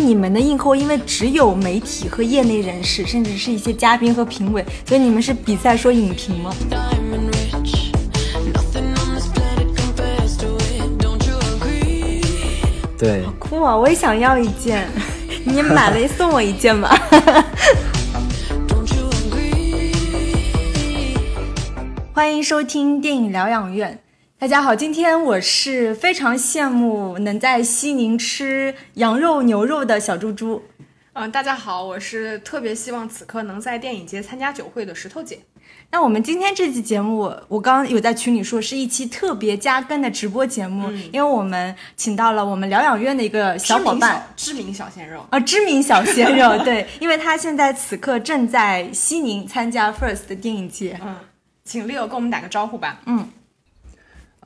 你们的映后，因为只有媒体和业内人士，甚至是一些嘉宾和评委，所以你们是比赛说影评吗？对，好酷啊！我也想要一件，你买了送我一件吧。欢迎收听电影疗养院。大家好，今天我是非常羡慕能在西宁吃羊肉、牛肉的小猪猪。嗯，大家好，我是特别希望此刻能在电影节参加酒会的石头姐。那我们今天这期节目，我刚刚有在群里说是一期特别加更的直播节目，因为我们请到了我们疗养院的一个小伙伴，知名小鲜肉啊，知名小鲜肉，对，因为他现在此刻正在西宁参加 First 的电影节。嗯。请 Leo 跟我们打个招呼吧。嗯，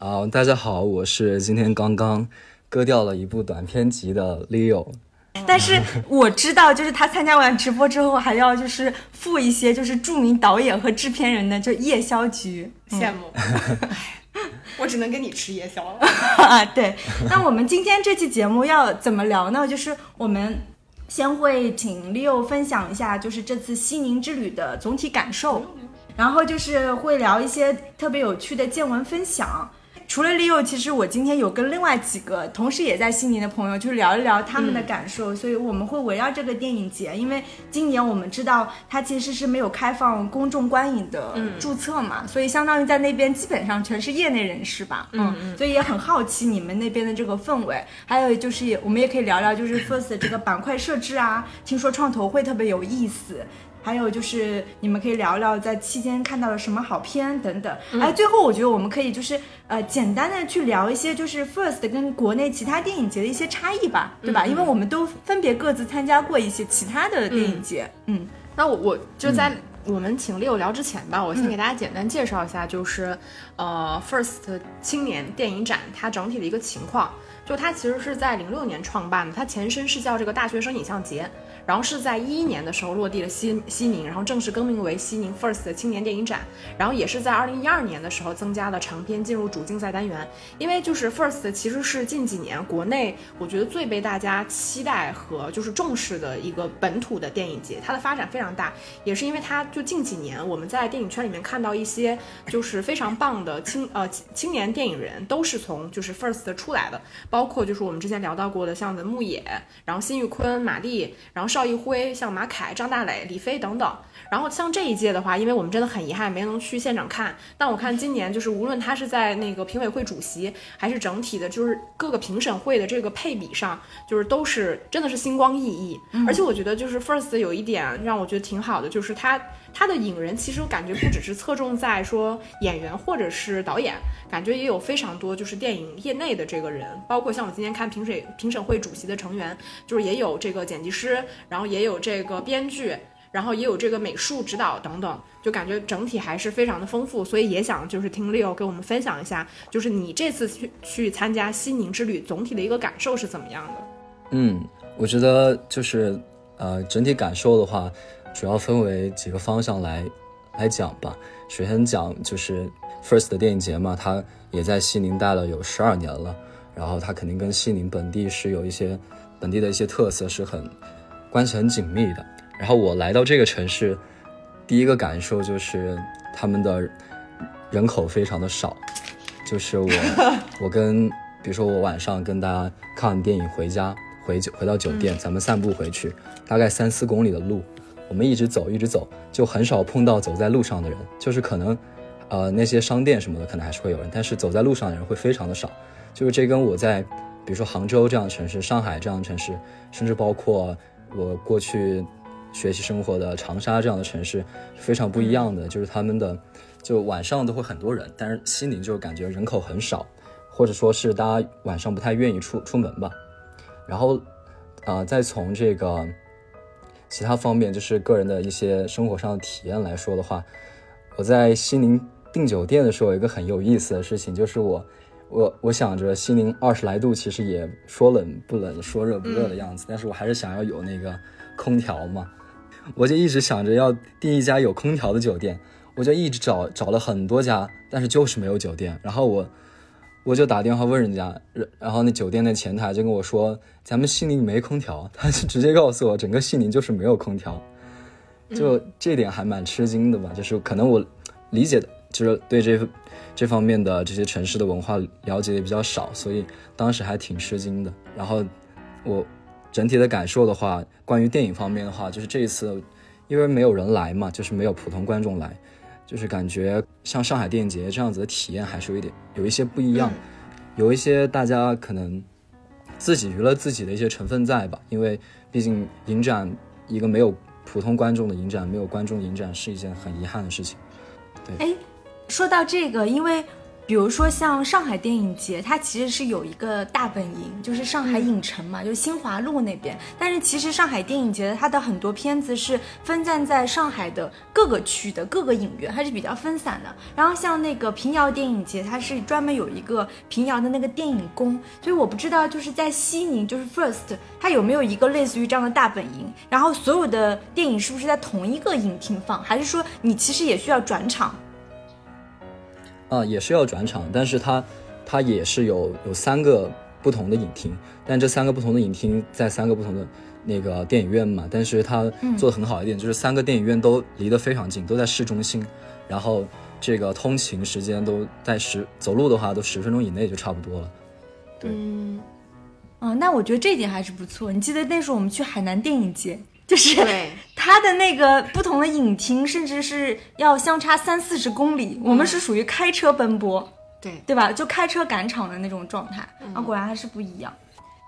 啊，大家好，我是今天刚刚割掉了一部短片集的 Leo。但是我知道，就是他参加完直播之后，还要就是付一些就是著名导演和制片人的就夜宵局，羡慕。我只能跟你吃夜宵了。啊，对。那我们今天这期节目要怎么聊呢？就是我们先会请 Leo 分享一下，就是这次西宁之旅的总体感受。然后就是会聊一些特别有趣的见闻分享。除了 Leo，其实我今天有跟另外几个同时也在悉尼的朋友，就是聊一聊他们的感受。所以我们会围绕这个电影节，因为今年我们知道它其实是没有开放公众观影的注册嘛，所以相当于在那边基本上全是业内人士吧。嗯嗯。所以也很好奇你们那边的这个氛围。还有就是，我们也可以聊聊就是 First 这个板块设置啊，听说创投会特别有意思。还有就是，你们可以聊聊在期间看到了什么好片等等。哎，最后我觉得我们可以就是呃，简单的去聊一些就是 First 跟国内其他电影节的一些差异吧，对吧？因为我们都分别各自参加过一些其他的电影节。嗯，那我我就在我们请 Leo 聊之前吧，我先给大家简单介绍一下，就是呃 First 青年电影展它整体的一个情况。就它其实是在零六年创办的，它前身是叫这个大学生影像节。然后是在一一年的时候落地了西西宁，然后正式更名为西宁 First 青年电影展。然后也是在二零一二年的时候增加了长片进入主竞赛单元。因为就是 First 其实是近几年国内我觉得最被大家期待和就是重视的一个本土的电影节，它的发展非常大，也是因为它就近几年我们在电影圈里面看到一些就是非常棒的青呃青年电影人都是从就是 First 出来的，包括就是我们之前聊到过的像文牧野，然后辛玉坤、马丽，然后。邵艺辉、像马凯、张大磊、李飞等等，然后像这一届的话，因为我们真的很遗憾没能去现场看，但我看今年就是无论他是在那个评委会主席，还是整体的，就是各个评审会的这个配比上，就是都是真的是星光熠熠。而且我觉得就是 First 有一点让我觉得挺好的，就是他他的影人其实我感觉不只是侧重在说演员或者是导演，感觉也有非常多就是电影业内的这个人，包括像我今天看评审评审会主席的成员，就是也有这个剪辑师。然后也有这个编剧，然后也有这个美术指导等等，就感觉整体还是非常的丰富，所以也想就是听 Leo 给我们分享一下，就是你这次去去参加西宁之旅总体的一个感受是怎么样的？嗯，我觉得就是呃整体感受的话，主要分为几个方向来来讲吧。首先讲就是 First 的电影节嘛，它也在西宁待了有十二年了，然后它肯定跟西宁本地是有一些本地的一些特色是很。关系很紧密的。然后我来到这个城市，第一个感受就是他们的人口非常的少。就是我，我跟比如说我晚上跟大家看完电影回家，回酒回到酒店，咱们散步回去，大概三四公里的路，我们一直走一直走，就很少碰到走在路上的人。就是可能，呃，那些商店什么的可能还是会有人，但是走在路上的人会非常的少。就是这跟我在比如说杭州这样的城市、上海这样的城市，甚至包括。我过去学习生活的长沙这样的城市非常不一样的，就是他们的就晚上都会很多人，但是西宁就感觉人口很少，或者说是大家晚上不太愿意出出门吧。然后，啊，再从这个其他方面，就是个人的一些生活上的体验来说的话，我在西宁订酒店的时候，有一个很有意思的事情，就是我。我我想着西宁二十来度，其实也说冷不冷，说热不热的样子，但是我还是想要有那个空调嘛，我就一直想着要订一家有空调的酒店，我就一直找找了很多家，但是就是没有酒店。然后我我就打电话问人家，然然后那酒店的前台就跟我说，咱们西宁没空调，他就直接告诉我，整个西宁就是没有空调，就这点还蛮吃惊的吧。就是可能我理解的，就是对这这方面的这些城市的文化了解的比较少，所以当时还挺吃惊的。然后我整体的感受的话，关于电影方面的话，就是这一次因为没有人来嘛，就是没有普通观众来。就是感觉像上海电影节这样子的体验还是有一点有一些不一样，有一些大家可能自己娱乐自己的一些成分在吧，因为毕竟影展一个没有普通观众的影展，没有观众影展是一件很遗憾的事情。对，哎，说到这个，因为。比如说像上海电影节，它其实是有一个大本营，就是上海影城嘛，就是新华路那边。但是其实上海电影节它的很多片子是分散在上海的各个区的各个影院，它是比较分散的。然后像那个平遥电影节，它是专门有一个平遥的那个电影宫，所以我不知道就是在西宁，就是 First，它有没有一个类似于这样的大本营？然后所有的电影是不是在同一个影厅放，还是说你其实也需要转场？啊，也是要转场，但是它，它也是有有三个不同的影厅，但这三个不同的影厅在三个不同的那个电影院嘛，但是它做的很好一点，就是三个电影院都离得非常近，都在市中心，然后这个通勤时间都在十走路的话都十分钟以内就差不多了。对，嗯，啊，那我觉得这一点还是不错。你记得那时候我们去海南电影节。就是 它的那个不同的影厅，甚至是要相差三四十公里，我们是属于开车奔波，对对吧？就开车赶场的那种状态啊，果然还是不一样。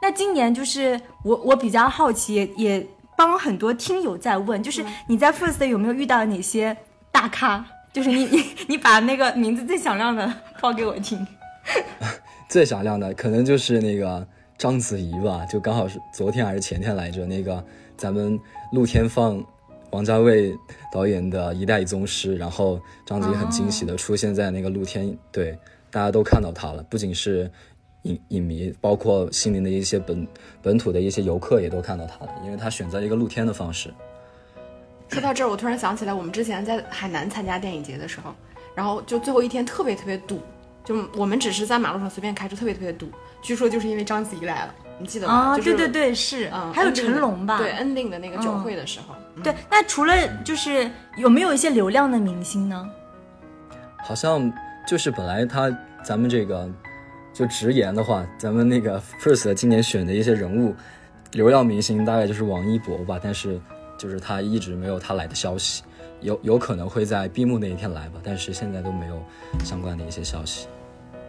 那今年就是我我比较好奇，也也帮很多听友在问，就是你在 First 有没有遇到哪些大咖？就是你 你你把那个名字最响亮的报给我听。最响亮的可能就是那个章子怡吧，就刚好是昨天还是前天来着那个。咱们露天放王家卫导演的《一代宗师》，然后章子怡很惊喜的出现在那个露天，对，大家都看到他了，不仅是影影迷，包括西宁的一些本本土的一些游客也都看到他了，因为他选择一个露天的方式。说到这儿，我突然想起来，我们之前在海南参加电影节的时候，然后就最后一天特别特别堵，就我们只是在马路上随便开车，特别特别堵，据说就是因为章子怡来了。你记得吗？啊，对对对，是，嗯，还有成龙吧？对，ending 的那个酒会的时候。对，那除了就是有没有一些流量的明星呢？好像就是本来他咱们这个就直言的话，咱们那个 first 今年选的一些人物流量明星大概就是王一博吧，但是就是他一直没有他来的消息，有有可能会在闭幕那一天来吧，但是现在都没有相关的一些消息。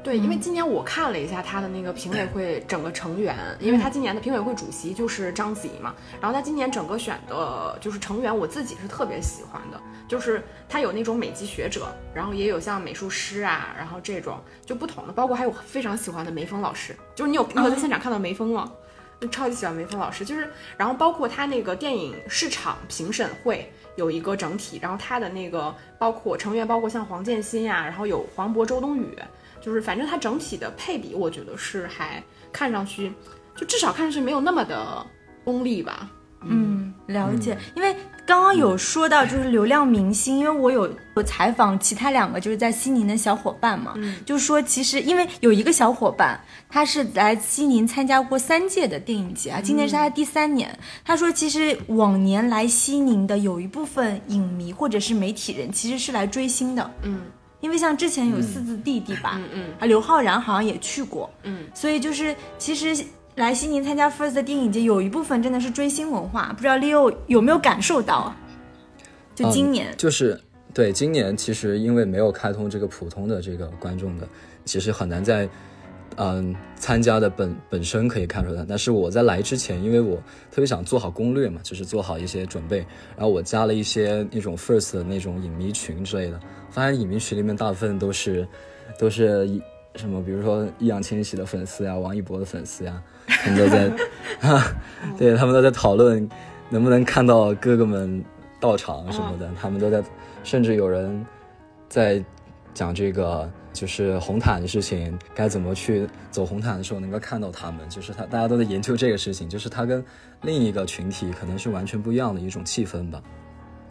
对，因为今年我看了一下他的那个评委会整个成员，因为他今年的评委会主席就是章子怡嘛，然后他今年整个选的就是成员，我自己是特别喜欢的，就是他有那种美籍学者，然后也有像美术师啊，然后这种就不同的，包括还有非常喜欢的梅峰老师，就是你有你有在现场看到梅峰吗？超级喜欢梅峰老师，就是然后包括他那个电影市场评审会有一个整体，然后他的那个包括成员包括像黄建新呀，然后有黄渤、周冬雨。就是反正它整体的配比，我觉得是还看上去，就至少看上去没有那么的功利吧。嗯，了解。因为刚刚有说到就是流量明星，因为我有有采访其他两个就是在西宁的小伙伴嘛，嗯就是说其实因为有一个小伙伴他是来西宁参加过三届的电影节啊，今年是他的第三年。他说其实往年来西宁的有一部分影迷或者是媒体人其实是来追星的。嗯。因为像之前有四字弟弟吧，嗯嗯，啊，刘昊然好像也去过，嗯，所以就是其实来西宁参加 First 的电影节，有一部分真的是追星文化，不知道 Leo 有没有感受到啊？就今年，就是对今年，其实因为没有开通这个普通的这个观众的，其实很难在。嗯，参加的本本身可以看出来，但是我在来之前，因为我特别想做好攻略嘛，就是做好一些准备，然后我加了一些那种 first 的那种影迷群之类的，发现影迷群里面大部分都是都是什么，比如说易烊千玺的粉丝呀，王一博的粉丝呀，他们都在，对他们都在讨论能不能看到哥哥们到场什么的，他们都在，甚至有人在讲这个。就是红毯的事情，该怎么去走红毯的时候能够看到他们，就是他大家都在研究这个事情，就是他跟另一个群体可能是完全不一样的一种气氛吧。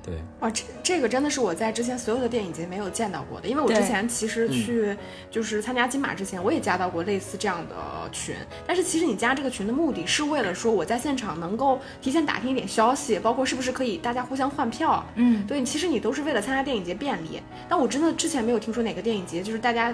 对，哇，这这个真的是我在之前所有的电影节没有见到过的，因为我之前其实去就是参加金马之前，我也加到过类似这样的群，但是其实你加这个群的目的是为了说我在现场能够提前打听一点消息，包括是不是可以大家互相换票，嗯，对，其实你都是为了参加电影节便利。但我真的之前没有听说哪个电影节就是大家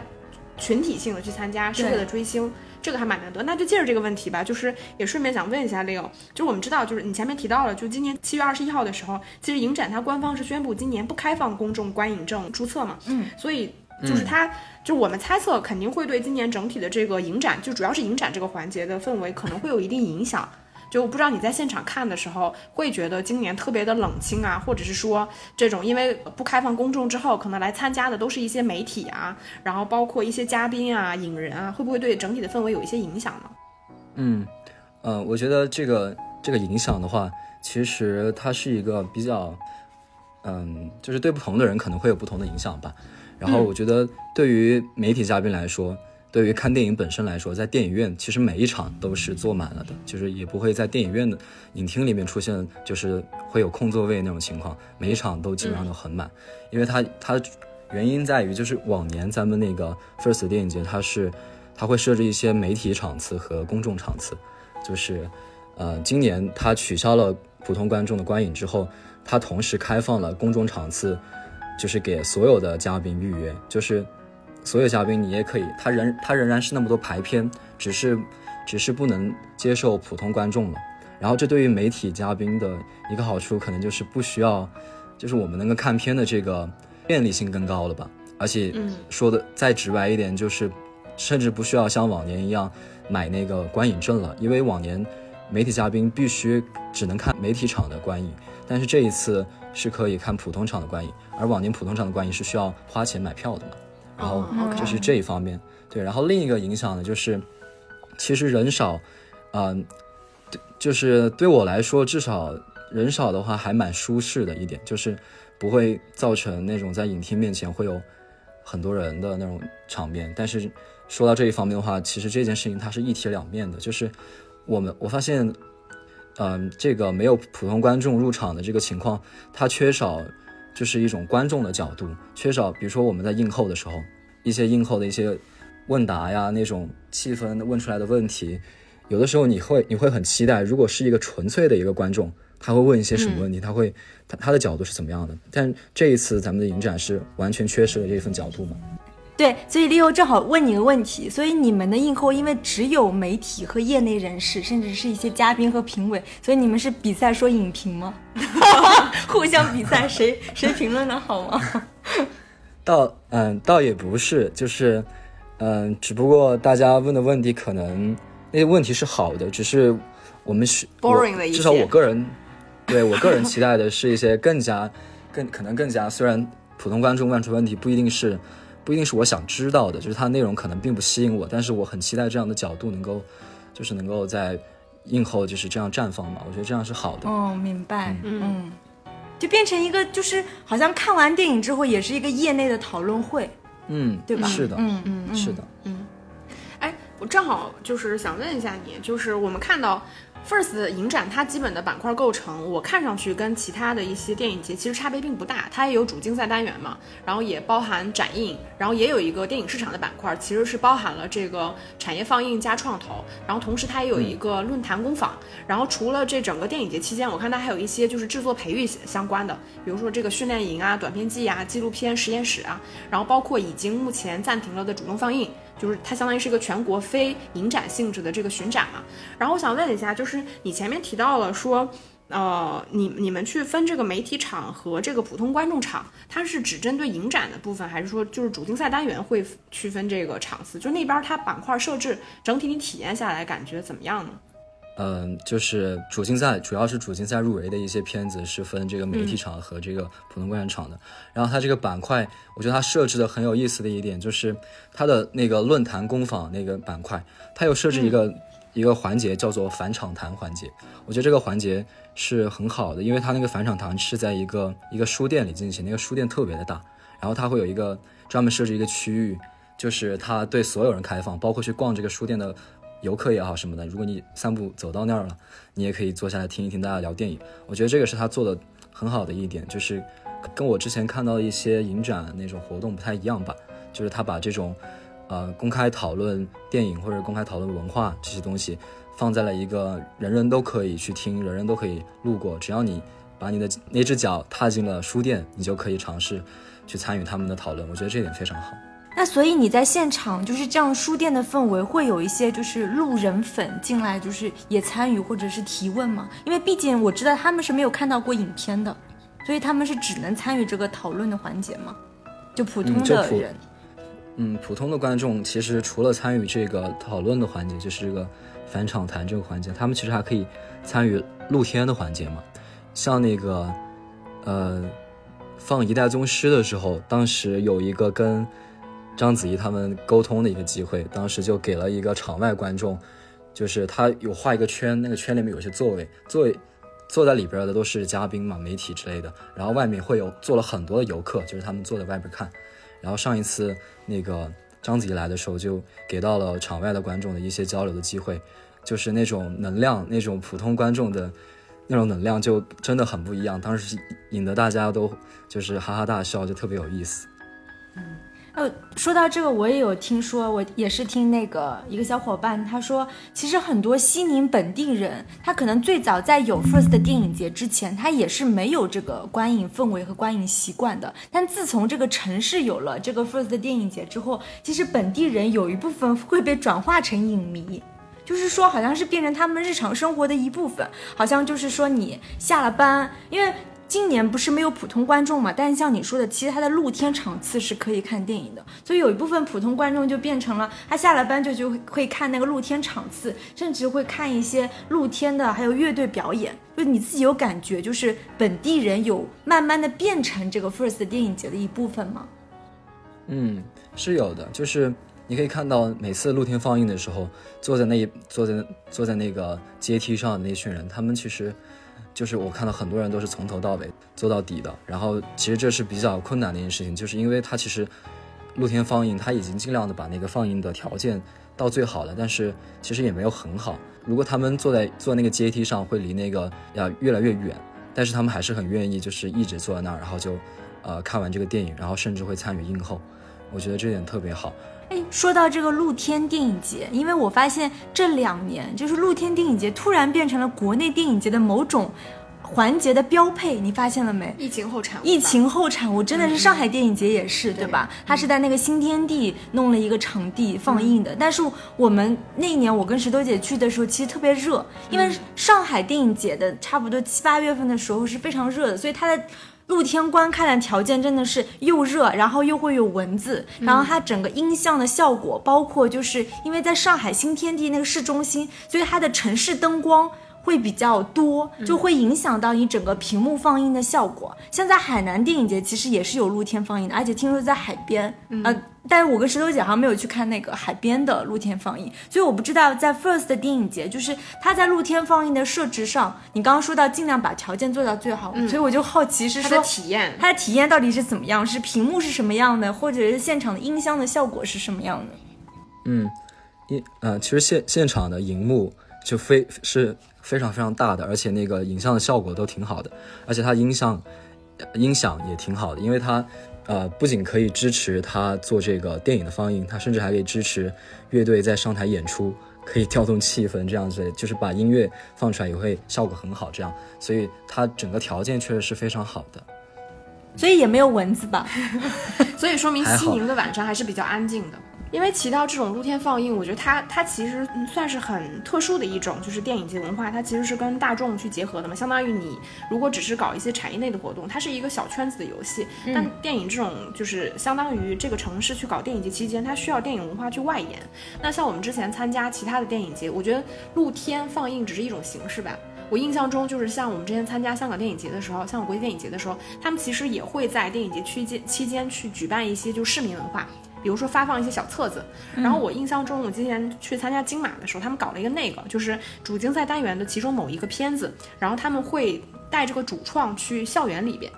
群体性的去参加是为了追星，这个还蛮难得。那就借着这个问题吧，就是也顺便想问一下 Leo，就是我们知道，就是你前面提到了，就今年七月二十一号的时候，其实影展它官方是宣布今年不开放公众观影证注册嘛，嗯，所以就是它，就我们猜测肯定会对今年整体的这个影展，就主要是影展这个环节的氛围可能会有一定影响。就不知道你在现场看的时候，会觉得今年特别的冷清啊，或者是说这种因为不开放公众之后，可能来参加的都是一些媒体啊，然后包括一些嘉宾啊、影人啊，会不会对整体的氛围有一些影响呢？嗯，呃，我觉得这个这个影响的话，其实它是一个比较，嗯，就是对不同的人可能会有不同的影响吧。然后我觉得对于媒体嘉宾来说，对于看电影本身来说，在电影院其实每一场都是坐满了的，就是也不会在电影院的影厅里面出现就是会有空座位那种情况，每一场都基本上都很满，因为它它原因在于就是往年咱们那个 First 电影节它是它会设置一些媒体场次和公众场次，就是呃今年它取消了普通观众的观影之后，它同时开放了公众场次，就是给所有的嘉宾预约，就是。所有嘉宾你也可以，他仍他仍然是那么多排片，只是只是不能接受普通观众了。然后这对于媒体嘉宾的一个好处，可能就是不需要，就是我们能够看片的这个便利性更高了吧。而且嗯说的再直白一点，就是甚至不需要像往年一样买那个观影证了，因为往年媒体嘉宾必须只能看媒体场的观影，但是这一次是可以看普通场的观影，而往年普通场的观影是需要花钱买票的嘛。然后就是这一方面，对。然后另一个影响呢，就是其实人少，嗯、对就是对我来说，至少人少的话还蛮舒适的一点，就是不会造成那种在影厅面前会有很多人的那种场面。但是说到这一方面的话，其实这件事情它是一体两面的，就是我们我发现，嗯、这个没有普通观众入场的这个情况，它缺少就是一种观众的角度，缺少比如说我们在映后的时候，一些映后的一些问答呀，那种气氛问出来的问题，有的时候你会你会很期待，如果是一个纯粹的一个观众，他会问一些什么问题，他会他他的角度是怎么样的？但这一次咱们的影展是完全缺失了这份角度嘛？对，所以 Leo 正好问你个问题，所以你们的映后因为只有媒体和业内人士，甚至是一些嘉宾和评委，所以你们是比赛说影评吗？互相比赛谁谁评论的好吗？倒嗯，倒也不是，就是嗯，只不过大家问的问题可能那些问题是好的，只是我们是 Boring 的至少我个人对我个人期待的是一些更加更可能更加，虽然普通观众问出问题不一定是不一定是我想知道的，就是它内容可能并不吸引我，但是我很期待这样的角度能够就是能够在映后就是这样绽放嘛，我觉得这样是好的。哦，明白，嗯，就变成一个就是好像看完电影之后也是一个业内的讨论会，嗯，对吧？是的，嗯嗯嗯，是的。嗯。哎，我正好就是想问一下你，就是我们看到 First 影展，它基本的板块构成，我看上去跟其他的一些电影节其实差别并不大。它也有主竞赛单元嘛，然后也包含展映，然后也有一个电影市场的板块，其实是包含了这个产业放映加创投，然后同时它也有一个论坛工坊。然后除了这整个电影节期间，我看它还有一些就是制作培育相关的，比如说这个训练营啊、短片季啊、纪录片实验室啊，然后包括已经目前暂停了的主动放映。就是它相当于是一个全国非影展性质的这个巡展嘛。然后我想问一下，就是你前面提到了说，呃，你你们去分这个媒体场和这个普通观众场，它是只针对影展的部分，还是说就是主竞赛单元会区分这个场次？就那边它板块设置整体你体验下来感觉怎么样呢？嗯，就是主竞赛，主要是主竞赛入围的一些片子是分这个媒体场和这个普通观众场的。然后它这个板块，我觉得它设置的很有意思的一点就是它的那个论坛工坊那个板块，它有设置一个、一个环节叫做返场谈环节。我觉得这个环节是很好的，因为它那个返场谈是在一个一个书店里进行，那个书店特别的大，然后它会有一个专门设置一个区域，就是它对所有人开放，包括去逛这个书店的游客也好什么的，如果你散步走到那儿了，你也可以坐下来听一听大家聊电影。我觉得这个是他做的很好的一点，就是跟我之前看到一些影展那种活动不太一样吧，就是他把这种呃公开讨论电影或者公开讨论文化这些东西放在了一个人人都可以去听，人人都可以路过，只要你把你的那只脚踏进了书店，你就可以尝试去参与他们的讨论。我觉得这点非常好。那所以你在现场就是这样书店的氛围，会有一些就是路人粉进来，就是也参与或者是提问吗？因为毕竟我知道他们是没有看到过影片的，所以他们是只能参与这个讨论的环节吗？就普通的人。嗯，普通的观众其实除了参与这个讨论的环节，就是这个返场谈这个环节，他们其实还可以参与露天的环节嘛。像那个，呃，放《一代宗师》的时候，当时有一个跟。章子怡他们沟通的一个机会，当时就给了一个场外观众，就是他有画一个圈，那个圈里面有些座位，座位坐在里边的都是嘉宾嘛、媒体之类的，然后外面会有坐了很多的游客，就是他们坐在外边看。然后上一次那个章子怡来的时候，就给到了场外的观众的一些交流的机会，就是那种能量，那种普通观众的那种能量就真的很不一样，当时引得大家都就是哈哈大笑，就特别有意思。呃，说到这个，我也有听说，我也是听那个一个小伙伴他说，其实很多西宁本地人，他可能最早在有 First 电影节之前，他也是没有这个观影氛围和观影习惯的。但自从这个城市有了这个 First 电影节之后，其实本地人有一部分会被转化成影迷，就是说好像是变成他们日常生活的一部分，好像就是说你下了班，因为。今年不是没有普通观众嘛？但是像你说的，其实他的露天场次是可以看电影的，所以有一部分普通观众就变成了他下了班就就会看那个露天场次，甚至会看一些露天的，还有乐队表演。就你自己有感觉，就是本地人有慢慢的变成这个 First 电影节的一部分吗？嗯，是有的，就是你可以看到每次露天放映的时候，坐在那一坐在坐在那个阶梯上的那群人，他们其实。就是我看到很多人都是从头到尾做到底的，然后其实这是比较困难的一件事情，就是因为它其实露天放映，它已经尽量的把那个放映的条件到最好了，但是其实也没有很好。如果他们坐在坐那个阶梯上，会离那个要越来越远，但是他们还是很愿意，就是一直坐在那儿，然后就呃看完这个电影，然后甚至会参与映后，我觉得这点特别好。说到这个露天电影节，因为我发现这两年就是露天电影节突然变成了国内电影节的某种环节的标配，你发现了没？疫情后产物。疫情后产物真的是上海电影节也是，对吧？它是在那个新天地弄了一个场地放映的，但是我们那一年我跟石头姐去的时候，其实特别热，因为上海电影节的差不多七八月份的时候是非常热的，所以它的。露天观看的条件真的是又热，然后又会有蚊子，然后它整个音像的效果，包括就是因为在上海新天地那个市中心，所以它的城市灯光会比较多，就会影响到你整个屏幕放映的效果。像在海南电影节其实也是有露天放映的，而且听说在海边，呃。但是我跟石头姐好像没有去看那个海边的露天放映，所以我不知道在 First 的电影节，就是它在露天放映的设置上，你刚刚说到尽量把条件做到最好，所以我就好奇是说体验，它的体验到底是怎么样？是屏幕是什么样的，或者是现场的音箱的效果是什么样的？嗯，一呃，其实现现场的荧幕就非是非常非常大的，而且那个影像的效果都挺好的，而且它音像音响也挺好的，因为它。呃，不仅可以支持他做这个电影的放映，他甚至还可以支持乐队在上台演出，可以调动气氛，这样子就是把音乐放出来也会效果很好。这样，所以他整个条件确实是非常好的。所以也没有蚊子吧？所以说明西宁的晚上还是比较安静的。因为提到这种露天放映，我觉得它它其实算是很特殊的一种，就是电影节文化，它其实是跟大众去结合的嘛。相当于你如果只是搞一些产业内的活动，它是一个小圈子的游戏。但电影这种就是相当于这个城市去搞电影节期间，它需要电影文化去外延。那像我们之前参加其他的电影节，我觉得露天放映只是一种形式吧。我印象中就是像我们之前参加香港电影节的时候，香港国际电影节的时候，他们其实也会在电影节期间期间去举办一些就市民文化。比如说发放一些小册子，然后我印象中，我今年去参加金马的时候，他们搞了一个那个，就是主竞赛单元的其中某一个片子，然后他们会带这个主创去校园里边，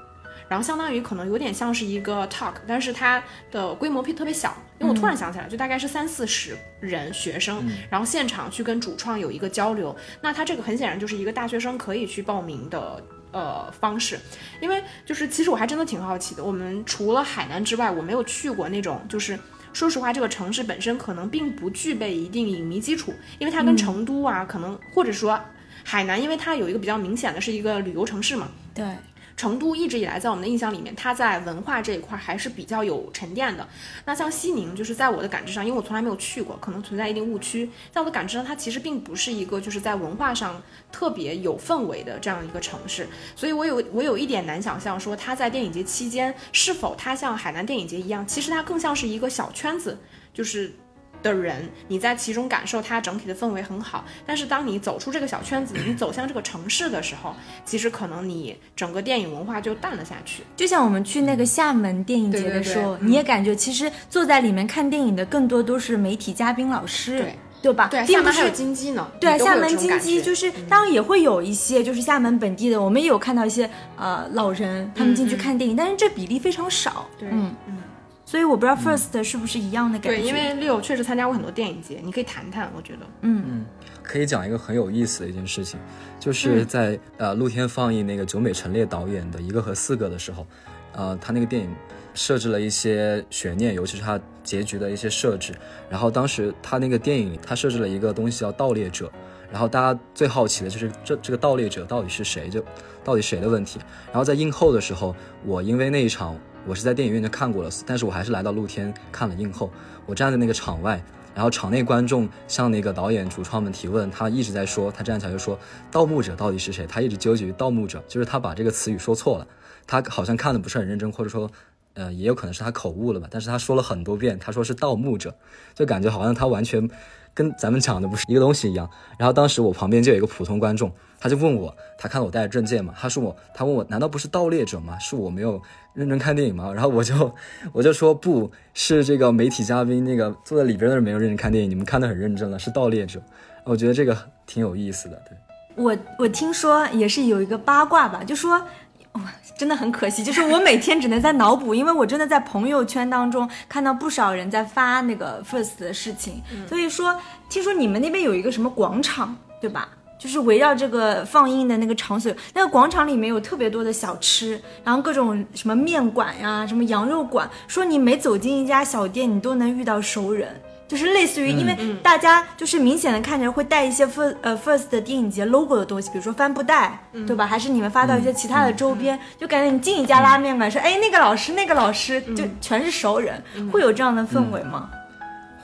然后相当于可能有点像是一个 talk，但是它的规模特别小，因为我突然想起来，就大概是三四十人学生，然后现场去跟主创有一个交流，那他这个很显然就是一个大学生可以去报名的。呃方式，因为就是其实我还真的挺好奇的，我们除了海南之外，我没有去过那种就是。说实话，这个城市本身可能并不具备一定影迷基础，因为它跟成都啊，可能或者说海南，因为它有一个比较明显的是一个旅游城市嘛，对，成都一直以来在我们的印象里面，它在文化这一块还是比较有沉淀的。那像西宁，就是在我的感知上，因为我从来没有去过，可能存在一定误区。在我的感知上，它其实并不是一个就是在文化上特别有氛围的这样一个城市。所以我有我有一点难想象，说它在电影节期间是否它像海南电影节一样，其实它更像是一个小圈子，就是。的人，你在其中感受它整体的氛围很好，但是当你走出这个小圈子，你走向这个城市的时候，其实可能你整个电影文化就淡了下去。就像我们去那个厦门电影节的时候，对对对你也感觉其实坐在里面看电影的更多都是媒体嘉宾老师，对对吧？对，厦门还有。金鸡呢，对厦门金鸡就是，当然也会有一些就是厦门本地的，我们也有看到一些呃老人他们进去看电影，但是这比例非常少。对嗯，所以我不知道 First 是不是一样的感觉。对，因为 Leo 确实参加过很多电影节，你可以谈谈，我觉得。嗯嗯可以讲一个很有意思的一件事情，就是在、呃露天放映那个久美陈列导演的一个和四个的时候，呃，他那个电影设置了一些悬念，尤其是他结局的一些设置。然后当时他那个电影里，他设置了一个东西叫盗猎者，然后大家最好奇的就是这这个盗猎者到底是谁，就到底谁的问题。然后在映后的时候，我因为那一场我是在电影院就看过了，但是我还是来到露天看了映后，我站在那个场外。然后场内观众向那个导演主创们提问，他一直在说，他站起来就说“盗墓者到底是谁”，他一直纠结于“盗墓者”，就是他把这个词语说错了，他好像看的不是很认真，或者说，呃，也有可能是他口误了吧，但是他说了很多遍，他说是盗墓者，就感觉好像他完全跟咱们讲的不是一个东西一样。然后当时我旁边就有一个普通观众，他就问我，他看到我带着证件嘛，他说我，他问我难道不是盗猎者吗？是我没有认真看电影吗？然后我就我就说不是这个媒体嘉宾，那个坐在里边的人没有认真看电影，你们看得很认真了，是盗猎者。我觉得这个挺有意思的，对。我我听说也是有一个八卦吧，就说。哇，真的很可惜，就是我每天只能在脑补，因为我真的在朋友圈当中看到不少人在发那个 First 的事情，所以说听说你们那边有一个什么广场，对吧？就是围绕这个放映的那个场所，那个广场里面有特别多的小吃，然后各种什么面馆呀、什么羊肉馆，说你每走进一家小店，你都能遇到熟人。就是类似于，因为大家就是明显的看着会带一些 first 呃 first 的电影节 logo 的东西，比如说帆布袋，对吧？还是你们发到一些其他的周边，就感觉你进一家拉面馆说，哎，那个老师，那个老师，就全是熟人，会有这样的氛围吗？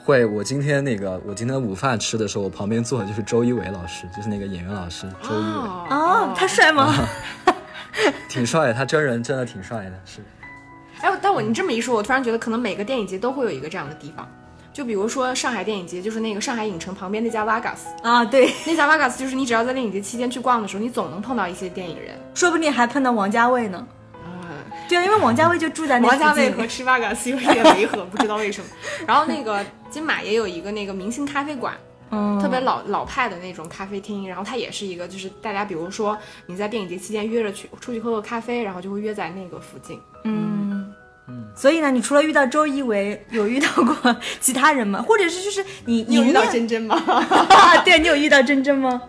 会，我今天那个，我今天午饭吃的时候，我旁边坐的就是周一围老师，就是那个演员老师周一围，哦，他帅吗？挺帅的，他真人真的挺帅的，是。哎，但我你这么一说，我突然觉得可能每个电影节都会有一个这样的地方。就比如说上海电影节，就是那个上海影城旁边那家 Vagas，啊，对，那家 Vagas 就是你只要在电影节期间去逛的时候，你总能碰到一些电影人。说不定还碰到王家卫呢。嗯，对啊，因为王家卫就住在那王家卫和吃 Vagas 有一点违和，不知道为什么。然后那个 金马也有一个那个明星咖啡馆，嗯特别老老派的那种咖啡厅，然后它也是一个，就是大家比如说你在电影节期间约着去出去喝个咖啡，然后就会约在那个附近。嗯，所以呢，你除了遇到周一围，有遇到过其他人吗？或者是就是你你有遇到真真吗？对你有遇到真真吗？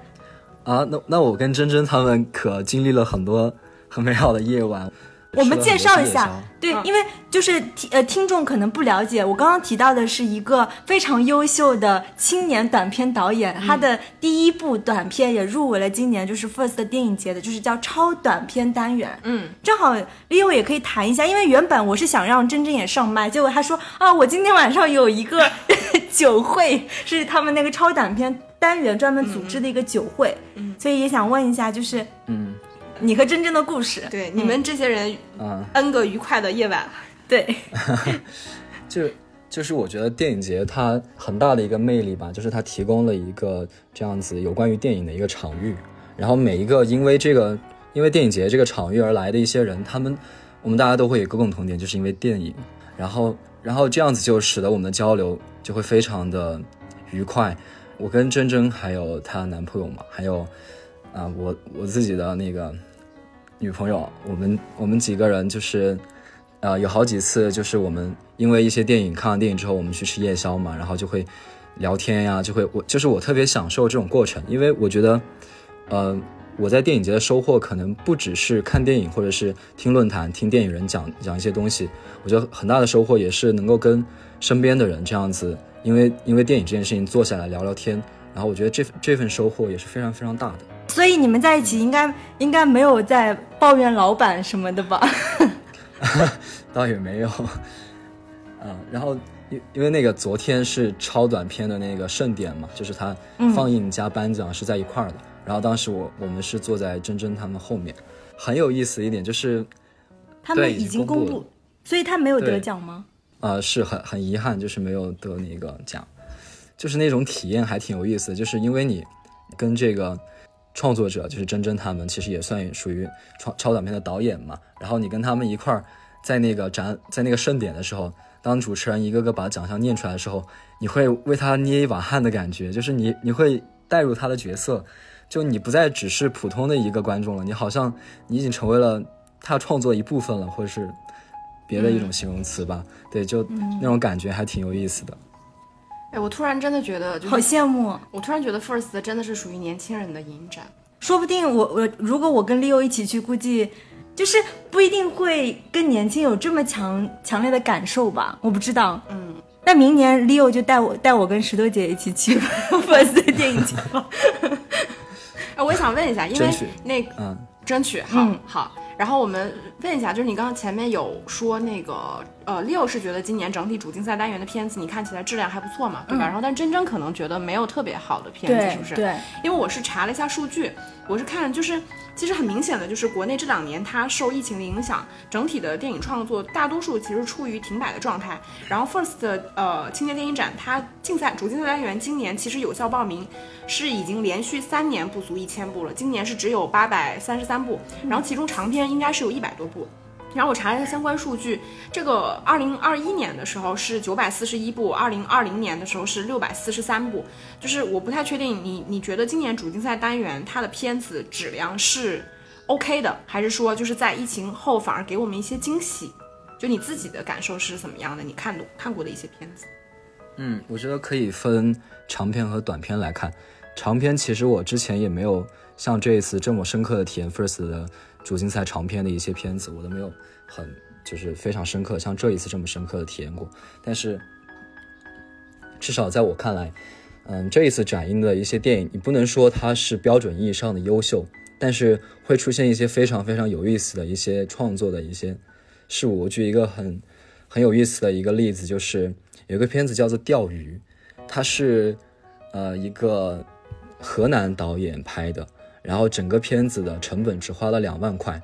啊，那那我跟珍珍他们可经历了很多很美好的夜晚。我们介绍一下对，嗯。因为就是听呃听众可能不了解，我刚刚提到的是一个非常优秀的青年短片导演，他的第一部短片也入围了今年就是 First 的电影节的，就是叫超短片单元。嗯，正好 Leo 也可以谈一下，因为原本我是想让真真也上麦，结果他说啊，我今天晚上有一个 酒会，是他们那个超短片单元专门组织的一个酒会，嗯。所以也想问一下，就是嗯你和真真的故事。对，你们这些人嗯，N 个愉快的夜晚。对，就就是我觉得电影节它很大的一个魅力吧，就是它提供了一个这样子有关于电影的一个场域，然后每一个因为这个因为电影节这个场域而来的一些人，他们我们大家都会有一个共同点，就是因为电影，然后然后这样子就使得我们的交流就会非常的愉快。我跟珍珍还有她男朋友嘛，还有啊、我我自己的那个女朋友，我们我们几个人就是。呃，有好几次就是我们因为一些电影看完电影之后，我们去吃夜宵嘛，然后就会聊天呀，就会我就是我特别享受这种过程，因为我觉得，呃，我在电影节的收获可能不只是看电影，或者是听论坛、听电影人讲讲一些东西。我觉得很大的收获也是能够跟身边的人这样子，因为因为电影这件事情坐下来聊聊天。然后我觉得这这份收获也是非常非常大的。所以你们在一起应该应该没有在抱怨老板什么的吧？倒也没有。啊，然后因因为那个昨天是超短片的那个盛典嘛，就是它放映加颁奖是在一块儿的。然后当时我我们是坐在珍珍他们后面，很有意思一点就是，他们已经公布，所以他没有得奖吗？呃，是很很遗憾，就是没有得那个奖，就是那种体验还挺有意思，就是因为你跟这个创作者，就是真真他们，其实也算属于超超短片的导演嘛。然后你跟他们一块儿在那个展，在那个盛典的时候，当主持人一个个把奖项念出来的时候，你会为他捏一把汗的感觉，就是你你会带入他的角色。就你不再只是普通的一个观众了，你好像你已经成为了他创作一部分了，或者是别的一种形容词吧？对，就那种感觉还挺有意思的。哎，我突然真的觉得，好羡慕！我突然觉得 First 真的是属于年轻人的影展，说不定我我如果我跟 Leo 一起去，估计就是不一定会跟年轻有这么强强烈的感受吧？我不知道。嗯，那明年 Leo 就带我带我跟石头姐一起去 First 电影节吧。哎，我也想问一下，因为那嗯，争取好好。然后我们问一下，就是你刚刚前面有说那个呃，Leo 是觉得今年整体主竞赛单元的片子，你看起来质量还不错嘛，对吧？然后但真真可能觉得没有特别好的片子，是不是？对，因为我是查了一下数据，我是看就是。其实很明显的就是，国内这两年它受疫情的影响，整体的电影创作大多数其实处于停摆的状态。然后 First 呃青年电影展，它竞赛主竞赛单元今年其实有效报名是已经连续三年不足一千部了，今年是只有八百三十三部，然后其中长片应该是有一百多部。然后我查了一下相关数据，这个二零二一年的时候是九百四十一部，二零二零年的时候是六百四十三部。就是我不太确定，你你觉得今年主竞赛单元它的片子质量是 OK 的，还是说就是在疫情后反而给我们一些惊喜？就你自己的感受是怎么样的？你看看过的一些片子？嗯，我觉得可以分长片和短片来看。长片其实我之前也没有像这一次这么深刻的体验 First 的。主竞赛长片的一些片子，我都没有很就是非常深刻，像这一次这么深刻的体验过。但是，至少在我看来，嗯，这一次展映的一些电影，你不能说它是标准意义上的优秀，但是会出现一些非常非常有意思的一些创作的一些事物。我举一个很很有意思的一个例子，就是有一个片子叫做《钓鱼》，它是呃一个河南导演拍的。然后整个片子的成本只花了两万块，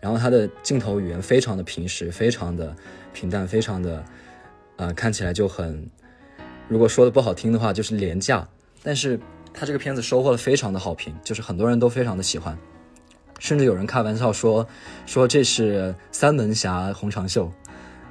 然后它的镜头语言非常的平实，非常的平淡，非常的，呃，看起来就很，如果说的不好听的话就是廉价。但是它这个片子收获了非常的好评，就是很多人都非常的喜欢，甚至有人开玩笑说说这是三门峡红长袖，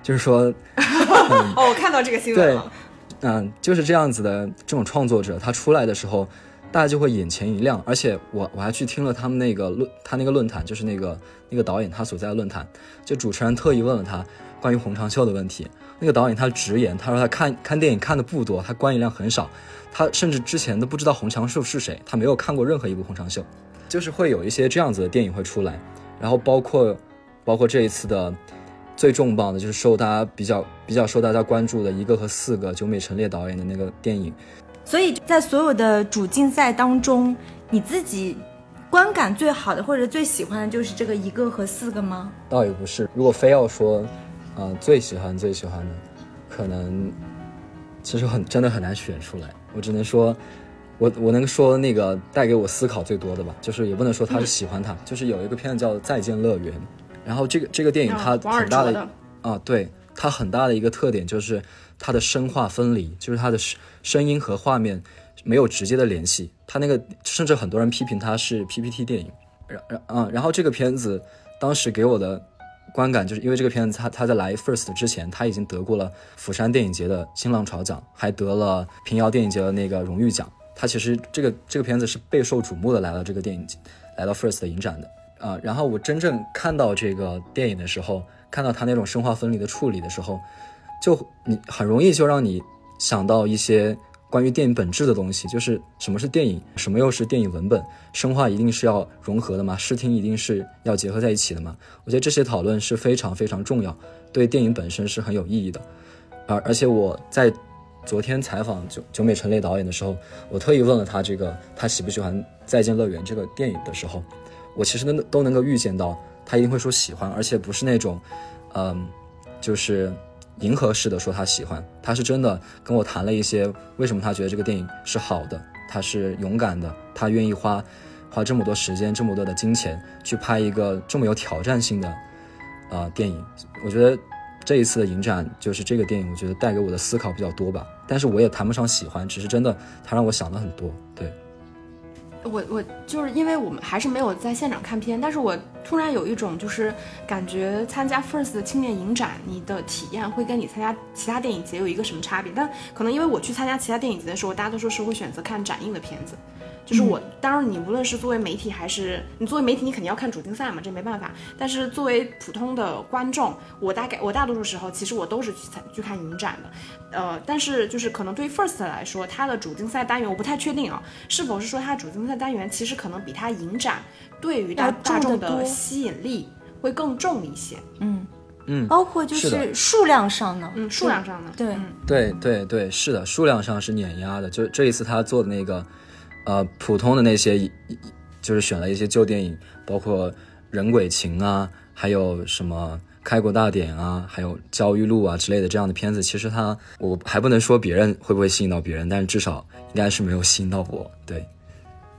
就是说，哦，我看到这个新闻了，嗯，就是这样子的这种创作者，他出来的时候。大家就会眼前一亮，而且我我还去听了他们那个论，他那个论坛就是那个那个导演他所在的论坛，就主持人特意问了他关于红长袖的问题，那个导演他直言，他说他看看电影看的不多，他观影量很少，他甚至之前都不知道红长袖是谁，他没有看过任何一部红长袖，就是会有一些这样子的电影会出来，然后包括包括这一次的最重磅的就是受大家比较比较受大家关注的一个和四个九美陈列导演的那个电影。所以在所有的主竞赛当中，你自己观感最好的或者最喜欢的就是这个一个和四个吗？倒也不是，如果非要说，呃，最喜欢最喜欢的，可能其实很真的很难选出来。我只能说，我我能说那个带给我思考最多的吧，就是也不能说他是喜欢他，就是有一个片子叫《再见乐园》，然后这个这个电影它很大的啊，对它很大的一个特点就是它的声画分离，就是它的声。声音和画面没有直接的联系，他那个甚至很多人批评他是 PPT 电影，然然啊，然后这个片子当时给我的观感就是因为这个片子他他在来 First 之前他已经得过了釜山电影节的新浪潮奖，还得了平遥电影节的那个荣誉奖，他其实这个这个片子是备受瞩目的来到这个电影来到 First 的影展的啊，然后我真正看到这个电影的时候，看到他那种生化分离的处理的时候，就你很容易就让你。想到一些关于电影本质的东西，就是什么是电影，什么又是电影文本，生化一定是要融合的吗？视听一定是要结合在一起的吗？我觉得这些讨论是非常非常重要，对电影本身是很有意义的。而而且我在昨天采访九九美陈雷导演的时候，我特意问了他这个他喜不喜欢《再见乐园》这个电影的时候，我其实能都能够预见到他一定会说喜欢，而且不是那种，嗯，就是。迎合式的说他喜欢，他是真的跟我谈了一些为什么他觉得这个电影是好的，他是勇敢的，他愿意花花这么多时间、这么多的金钱去拍一个这么有挑战性的啊电影。我觉得这一次的影展就是这个电影，我觉得带给我的思考比较多吧。但是我也谈不上喜欢，只是真的他让我想了很多。对。我我就是因为我们还是没有在现场看片，但是我突然有一种就是感觉参加 First 的青年影展，你的体验会跟你参加其他电影节有一个什么差别？但可能因为我去参加其他电影节的时候，大家都说是会选择看展映的片子。就是我，当然你无论是作为媒体还是你作为媒体，你肯定要看主竞赛嘛，这没办法。但是作为普通的观众，我大概我大多数时候其实我都是去参去看影展的，呃，但是就是可能对于 First 来说，它的主竞赛单元我不太确定啊，是否是说它主竞赛单元其实可能比它影展对于大大众的吸引力会更重一些。嗯嗯，包括就是数量上呢，嗯，数量上呢，对对对对，是的，数量上是碾压的。就这一次他做的那个。呃，普通的那些，就是选了一些旧电影，包括《人鬼情》啊，还有什么《开国大典》啊，还有《焦裕禄》啊之类的这样的片子。其实他，我还不能说别人会不会吸引到别人，但是至少应该是没有吸引到我。对，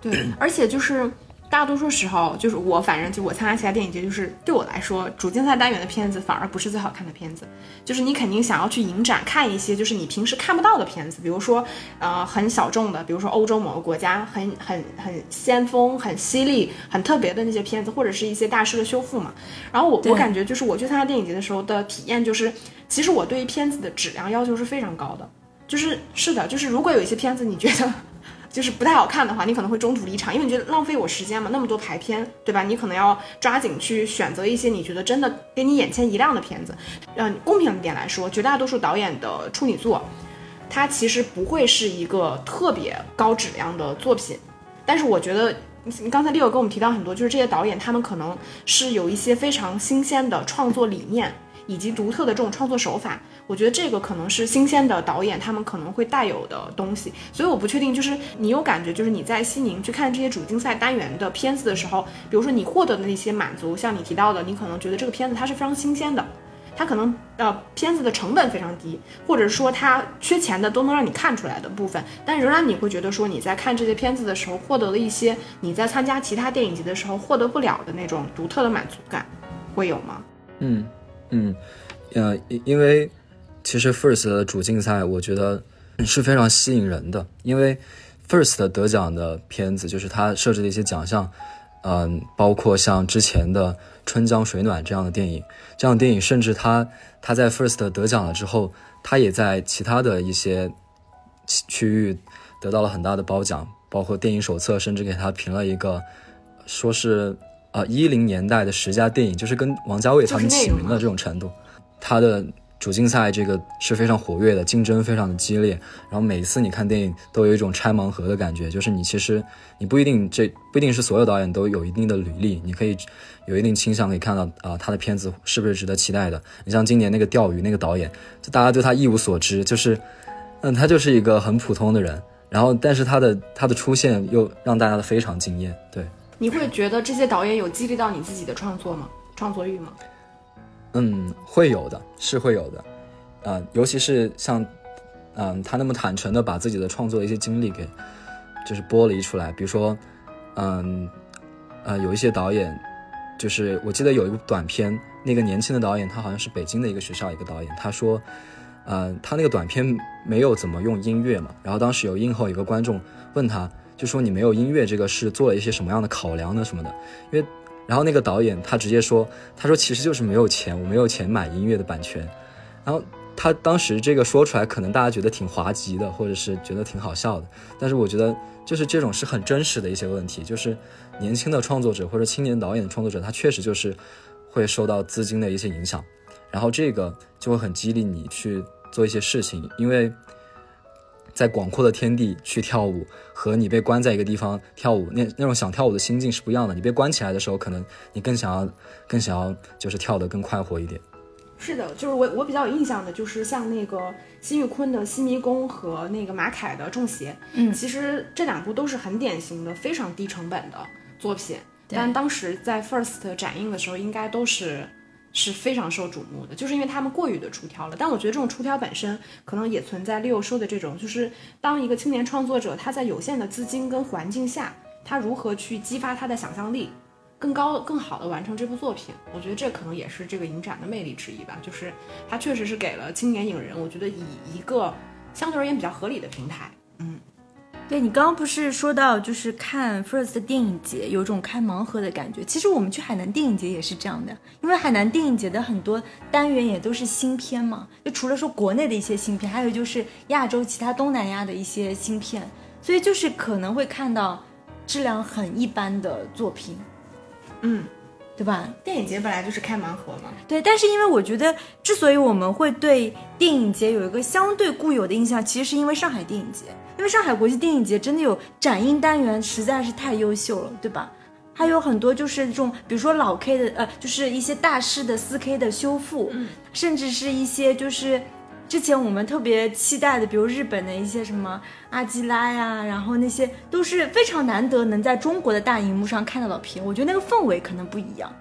对，而且就是。大多数时候，就是我，反正就我参加其他电影节，就是对我来说，主竞赛单元的片子反而不是最好看的片子。就是你肯定想要去影展看一些，就是你平时看不到的片子，比如说，呃，很小众的，比如说欧洲某个国家很很很先锋、很犀利、很特别的那些片子，或者是一些大师的修复嘛。然后我我感觉就是我去参加电影节的时候的体验，就是其实我对于片子的质量要求是非常高的。就是是的，就是如果有一些片子你觉得。就是不太好看的话，你可能会中途离场，因为你觉得浪费我时间嘛，那么多排片，对吧？你可能要抓紧去选择一些你觉得真的给你眼前一亮的片子。嗯，公平一点来说，绝大多数导演的处女作，它其实不会是一个特别高质量的作品。但是我觉得，你刚才 Leo 跟我们提到很多，就是这些导演他们可能是有一些非常新鲜的创作理念。以及独特的这种创作手法，我觉得这个可能是新鲜的导演他们可能会带有的东西，所以我不确定，就是你有感觉，就是你在西宁去看这些主竞赛单元的片子的时候，比如说你获得的那些满足，像你提到的，你可能觉得这个片子它是非常新鲜的，它可能呃片子的成本非常低，或者说它缺钱的都能让你看出来的部分，但仍然你会觉得说你在看这些片子的时候获得了一些你在参加其他电影节的时候获得不了的那种独特的满足感，会有吗？嗯。嗯，呃，因因为其实 First 的主竞赛，我觉得是非常吸引人的。因为 First 得奖的片子，就是他设置的一些奖项，嗯，包括像之前的《春江水暖》这样的电影，这样的电影，甚至他他在 First 得奖了之后，他也在其他的一些区域得到了很大的褒奖，包括电影手册甚至给他评了一个，说是。啊，一零年代的十佳电影，就是跟王家卫他们起名的这种程度。他的主竞赛这个是非常活跃的，竞争非常的激烈。然后每次你看电影都有一种拆盲盒的感觉，就是你其实你不一定这不一定是所有导演都有一定的履历，你可以有一定倾向可以看到啊他的片子是不是值得期待的。你像今年那个钓鱼那个导演，就大家对他一无所知，就是嗯他就是一个很普通的人，然后但是他的他的出现又让大家的非常惊艳，对。你会觉得这些导演有激励到你自己的创作吗？创作欲吗？嗯，会有的，是会有的，啊，尤其是像，嗯，他那么坦诚的把自己的创作的一些经历给，就是剥离出来。比如说，嗯，呃，有一些导演，就是我记得有一部短片，那个年轻的导演，他好像是北京的一个学校一个导演，他说，呃，他那个短片没有怎么用音乐嘛，然后当时有映后有个观众问他。就说你没有音乐这个是做了一些什么样的考量呢？什么的？因为，然后那个导演他直接说，他说其实就是没有钱，我没有钱买音乐的版权。然后他当时这个说出来，可能大家觉得挺滑稽的，或者是觉得挺好笑的。但是我觉得就是这种是很真实的一些问题，就是年轻的创作者或者青年导演的创作者，他确实就是会受到资金的一些影响，然后这个就会很激励你去做一些事情，因为。在广阔的天地去跳舞，和你被关在一个地方跳舞，那那种想跳舞的心境是不一样的。你被关起来的时候，可能你更想要，更想要就是跳得更快活一点。是的，就是我我比较有印象的，就是像那个辛玉坤的《西迷宫》和那个马凯的《中邪》，嗯其实这两部都是很典型的、非常低成本的作品，但当时在 First 展映的时候，应该都是是非常受瞩目的，就是因为他们过于的出挑了。但我觉得这种出挑本身，可能也存在六说的这种，就是当一个青年创作者，他在有限的资金跟环境下，他如何去激发他的想象力。更高、更好的完成这部作品，我觉得这可能也是这个影展的魅力之一吧。就是它确实是给了青年影人，我觉得以一个相对而言比较合理的平台。嗯对你刚刚不是说到，就是看 First 电影节有种开盲盒的感觉。其实我们去海南电影节也是这样的，因为海南电影节的很多单元也都是新片嘛，就除了说国内的一些新片，还有就是亚洲其他东南亚的一些新片，所以就是可能会看到质量很一般的作品，嗯，对吧？电影节本来就是开盲盒嘛。对，但是因为我觉得，之所以我们会对电影节有一个相对固有的印象，其实是因为上海电影节，因为上海国际电影节真的有展映单元实在是太优秀了，对吧？还有很多就是这种，比如说老 K 的，呃，就是一些大师的四 K 的修复，甚至是一些就是之前我们特别期待的，比如日本的一些什么阿基拉呀，然后那些都是非常难得能在中国的大荧幕上看到的片，我觉得那个氛围可能不一样。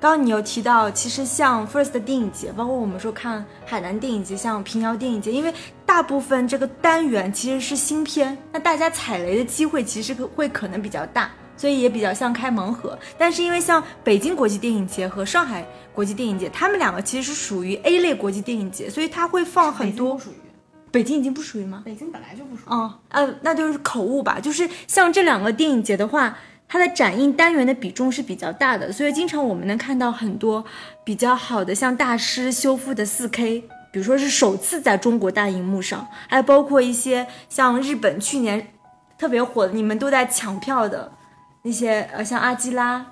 刚刚你有提到，其实像 First 电影节，包括我们说看海南电影节，像平遥电影节，因为大部分这个单元其实是新片，那大家踩雷的机会其实会可能比较大，所以也比较像开盲盒。但是因为像北京国际电影节和上海国际电影节，他们两个其实是属于 A 类国际电影节，所以它会放很多北京已经不属于吗？北京本来就不属于。哦，呃，那就是口误吧。就是像这两个电影节的话，它的展映单元的比重是比较大的，所以经常我们能看到很多比较好的，像大师修复的 4K，比如说是首次在中国大荧幕上，还包括一些像日本去年特别火的，你们都在抢票的那些，呃，像阿基拉，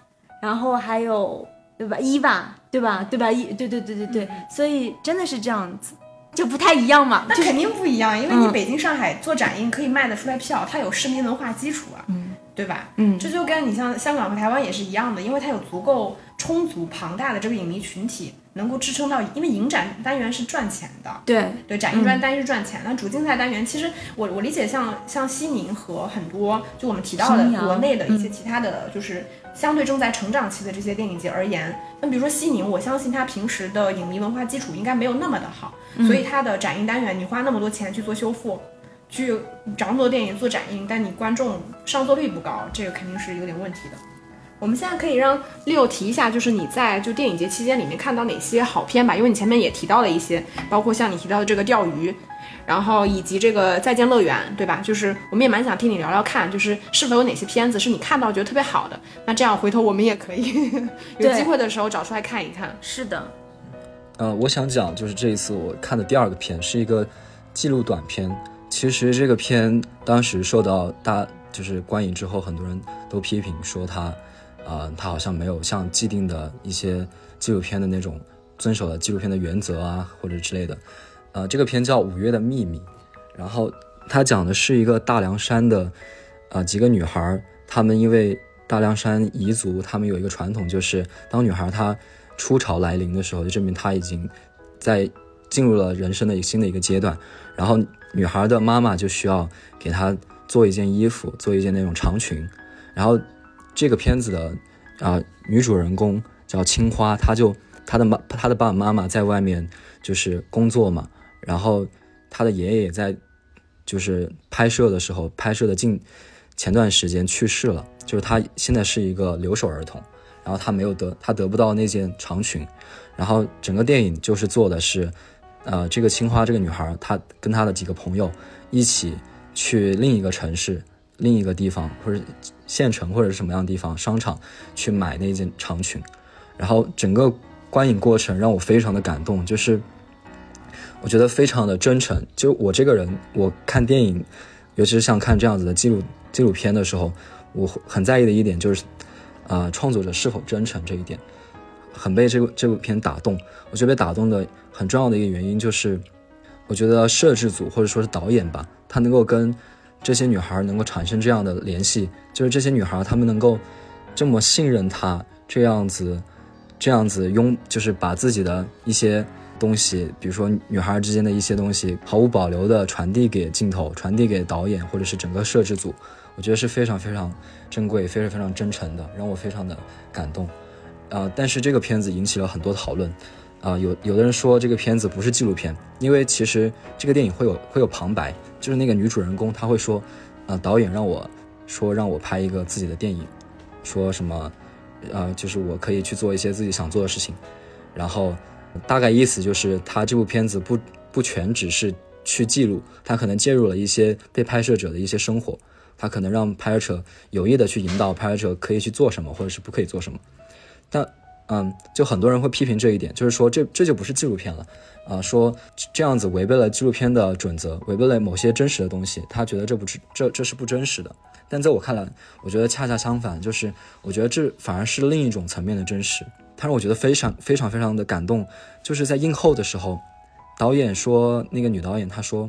然后还有对吧，伊娃，对吧，对吧，伊，对对对对对，所以真的是这样子，就不太一样嘛，那肯定不一样，因为你嗯。北京、上海做展映可以卖得出来票，它有市民文化基础啊，嗯。对吧？嗯。这就跟你像香港和台湾也是一样的，因为它有足够充足庞大的这个影迷群体，能够支撑到，因为影展单元是赚钱的，对，对，展映专单是赚钱那，主竞赛单元其实我我理解像像西宁和很多就我们提到的国内的一些其他的就是相对正在成长期的这些电影节而言，那比如说西宁，我相信它平时的影迷文化基础应该没有那么的好，所以它的展映单元你花那么多钱去做修复。去找那么多电影做展映，但你观众上座率不高，这个肯定是有点问题的。我们现在可以让 Leo 提一下，就是你在就电影节期间里面看到哪些好片吧？因为你前面也提到了一些，包括像你提到的这个钓鱼，然后以及这个再见乐园，对吧？就是我们也蛮想听你聊聊看，就是是否有哪些片子是你看到觉得特别好的？那这样回头我们也可以 有机会的时候找出来看一看。是的，呃，我想讲就是这一次我看的第二个片是一个记录短片。其实这个片当时受到大就是观影之后，很多人都批评说它，呃，它好像没有像既定的一些纪录片的那种遵守了纪录片的原则啊，或者之类的。呃，这个片叫《五月的秘密》，然后它讲的是一个大凉山的，呃，几个女孩，她们因为大凉山彝族，她们有一个传统，就是当女孩她初潮来临的时候，就证明她已经在进入了人生的一个新的一个阶段。然后女孩的妈妈就需要给她做一件衣服，做一件那种长裙。然后这个片子的啊、女主人公叫青花，她就她的妈她的爸爸妈妈在外面就是工作嘛，然后她的爷爷也在就是拍摄的时候拍摄的近前段时间去世了，就是她现在是一个留守儿童，然后她没有得她得不到那件长裙，然后整个电影就是做的是。呃，这个青花这个女孩，她跟她的几个朋友一起去另一个城市、另一个地方，或者县城或者是什么样的地方商场去买那件长裙，然后整个观影过程让我非常的感动，就是我觉得非常的真诚。就我这个人，我看电影，尤其是像看这样子的纪录纪录片的时候，我很在意的一点就是，呃，创作者是否真诚这一点。很被这部这部片打动。我觉得被打动的很重要的一个原因就是，我觉得摄制组或者说是导演吧，他能够跟这些女孩能够产生这样的联系，就是这些女孩她们能够这么信任他，这样子，这样子拥，就是把自己的一些东西，比如说女孩之间的一些东西，毫无保留的传递给镜头，传递给导演或者是整个摄制组，我觉得是非常非常珍贵、非常非常真诚的，让我非常的感动。呃，但是这个片子引起了很多讨论。啊，有有的人说这个片子不是纪录片，因为其实这个电影会有会有旁白，就是那个女主人公她会说，呃，导演让我说让我拍一个自己的电影，说什么，呃，就是我可以去做一些自己想做的事情，然后大概意思就是他这部片子不不全只是去记录，他可能介入了一些被拍摄者的一些生活，他可能让拍摄者有意的去引导拍摄者可以去做什么或者是不可以做什么，但。嗯，就很多人会批评这一点，就是说这这就不是纪录片了，啊，说这样子违背了纪录片的准则，违背了某些真实的东西，他觉得这不是这这是不真实的。但在我看来，我觉得恰恰相反，就是我觉得这反而是另一种层面的真实。他让我觉得非常非常非常的感动，就是在映后的时候，导演说那个女导演她说，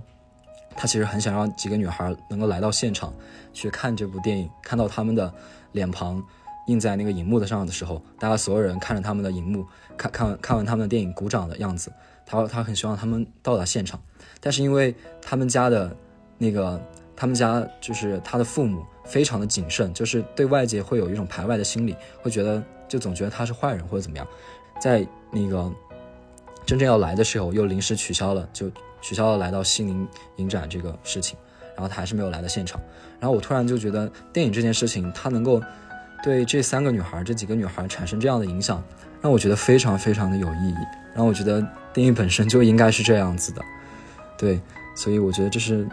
她其实很想让几个女孩能够来到现场去看这部电影，看到他们的脸庞。印在那个荧幕的上的时候，大家所有人看着他们的荧幕，看看看完他们的电影，鼓掌的样子。他他很希望他们到达现场，但是因为他们家的那个，他们家就是他的父母非常的谨慎，就是对外界会有一种排外的心理，会觉得就总觉得他是坏人或者怎么样。在那个真正要来的时候，又临时取消了，就取消了来到西宁影展这个事情，然后他还是没有来到现场。然后我突然就觉得电影这件事情，他能够。对这三个女孩，这几个女孩产生这样的影响，让我觉得非常非常的有意义。然后我觉得电影本身就应该是这样子的，对，所以我觉得这是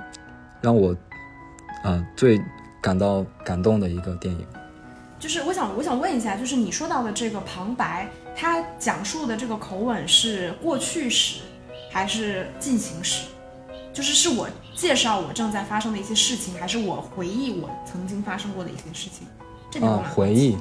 让我，呃，最感到感动的一个电影。就是我想，我想问一下，就是你说到的这个旁白，它讲述的这个口吻是过去时还是进行时？就是是我介绍我正在发生的一些事情，还是我回忆我曾经发生过的一些事情？嗯，回忆，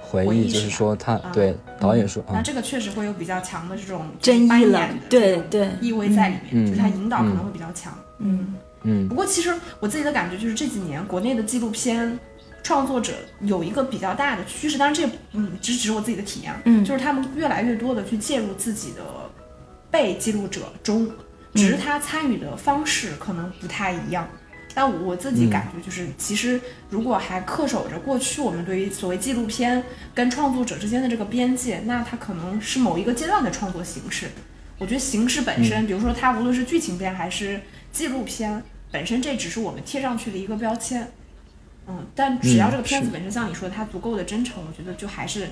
回忆就是说他对导演说，那这个确实会有比较强的这种争议了，对对，意味在里面，就是他引导可能会比较强。嗯嗯。不过其实我自己的感觉就是这几年国内的纪录片创作者有一个比较大的趋势，当然这嗯只只是我自己的体验，嗯，就是他们越来越多的去介入自己的被记录者中，只是他参与的方式可能不太一样。但我自己感觉就是，其实如果还恪守着过去我们对于所谓纪录片跟创作者之间的这个边界，那它可能是某一个阶段的创作形式。我觉得形式本身，比如说它无论是剧情片还是纪录片本身，这只是我们贴上去的一个标签。嗯，但只要这个片子本身像你说的，它足够的真诚，我觉得就还是，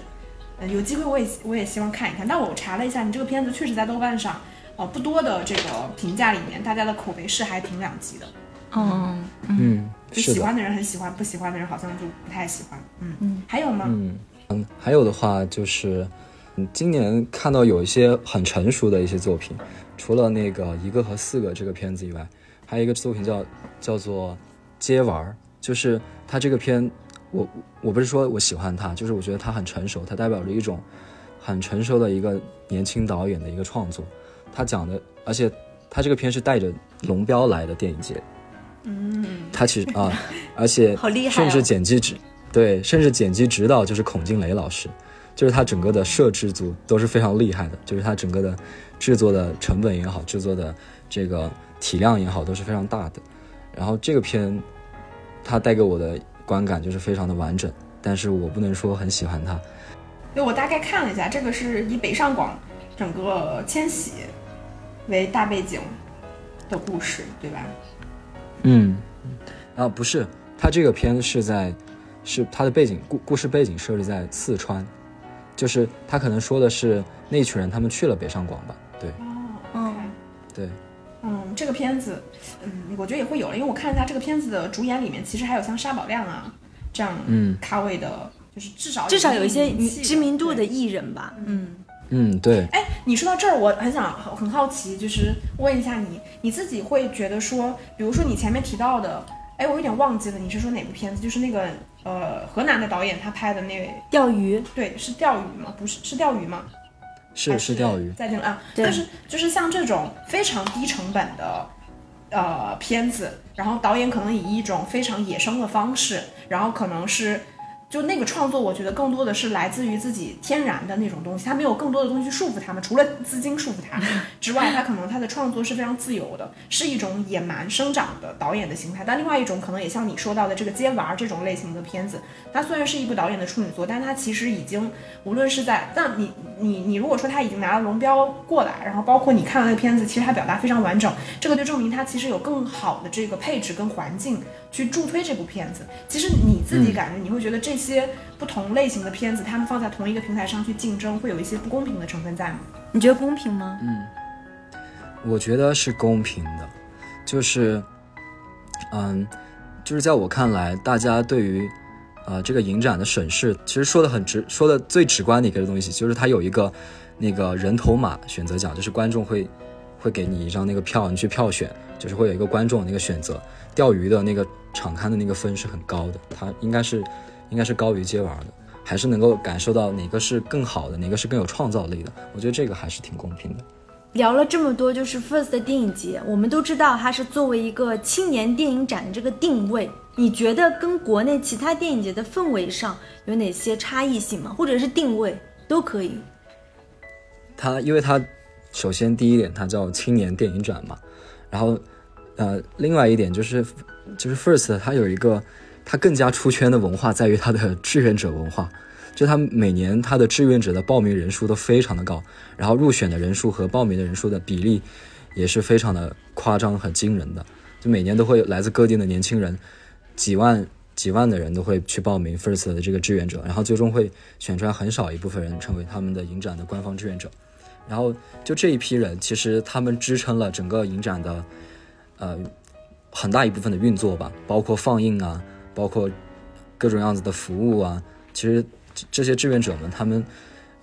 嗯，有机会我也我也希望看一看。但我查了一下，你这个片子确实在豆瓣上，哦，不多的这个评价里面，大家的口碑是还挺两极的。嗯嗯，就喜欢的人很喜欢，不喜欢的人好像就不太喜欢。嗯嗯，还有吗？嗯嗯，还有的话就是，嗯，今年看到有一些很成熟的一些作品，除了那个一个和四个这个片子以外，还有一个作品叫叫做接玩儿，就是他这个片，我我不是说我喜欢他，就是我觉得他很成熟，它代表着一种很成熟的一个年轻导演的一个创作。他讲的，而且他这个片是带着龙标来的电影节。嗯，他其实啊，而且 甚至剪辑指对，甚至剪辑指导就是孔敬雷老师，就是他整个的摄制组都是非常厉害的，就是他整个的制作的成本也好，制作的这个体量也好，都是非常大的。然后这个片，它带给我的观感就是非常的完整，但是我不能说很喜欢他。对，我大概看了一下，这个是以北上广整个迁徙为大背景的故事，对吧？嗯，啊不是，他这个片是在，是他的背景故故事背景设置在四川，就是他可能说的是那群人他们去了北上广吧，对，哦，对，嗯，这个片子，嗯，我觉得也会有了，因为我看一下这个片子的主演里面，其实还有像沙宝亮啊这样嗯。咖位的，就是至少至少有一些知名度的艺人吧，嗯。嗯，对。哎，你说到这儿，我很想很好奇，就是问一下你，你自己会觉得说，比如说你前面提到的，哎，我有点忘记了，你是说哪部片子？就是那个呃，河南的导演他拍的那钓鱼，对，是钓鱼吗？不是，是钓鱼吗？是是钓鱼，再见了啊！对但是就是像这种非常低成本的呃片子，然后导演可能以一种非常野生的方式，然后可能是。就那个创作，我觉得更多的是来自于自己天然的那种东西，他没有更多的东西去束缚他们，除了资金束缚他之外，他可能他的创作是非常自由的，是一种野蛮生长的导演的形态。但另外一种可能也像你说到的这个接娃儿这种类型的片子，它虽然是一部导演的处女作，但它其实已经无论是在，但你你你如果说他已经拿了龙标过来，然后包括你看了那个片子，其实他表达非常完整，这个就证明他其实有更好的这个配置跟环境去助推这部片子。其实你自己感觉你会觉得这些不同类型的片子，他们放在同一个平台上去竞争，会有一些不公平的成分在吗？你觉得公平吗？嗯我觉得是公平的，就是，嗯，就是在我看来，大家对于呃这个影展的审视，其实说的很直，说的最直观的一个东西，就是它有一个那个人头马选择奖，就是观众会会给你一张那个票，你去票选，就是会有一个观众的那个选择。钓鱼的那个场刊的那个分是很高的，它应该是应该是高于接娃的，还是能够感受到哪个是更好的，哪个是更有创造力的。我觉得这个还是挺公平的。聊了这么多，就是 First 的电影节，我们都知道它是作为一个青年电影展的这个定位。你觉得跟国内其他电影节的氛围上有哪些差异性吗？或者是定位都可以。它因为它首先第一点，它叫青年电影展嘛，然后呃，另外一点就是就是 First 它有一个它更加出圈的文化在于它的志愿者文化，就它每年它的志愿者的报名人数都非常的高，然后入选的人数和报名的人数的比例也是非常的夸张和惊人的，就每年都会来自各地的年轻人，几万。几万的人都会去报名 First 的这个志愿者，然后最终会选出来很少一部分人成为他们的影展的官方志愿者。然后就这一批人，其实他们支撑了整个影展的，呃，很大一部分的运作吧，包括放映啊，包括各种样子的服务啊。其实这些志愿者们，他们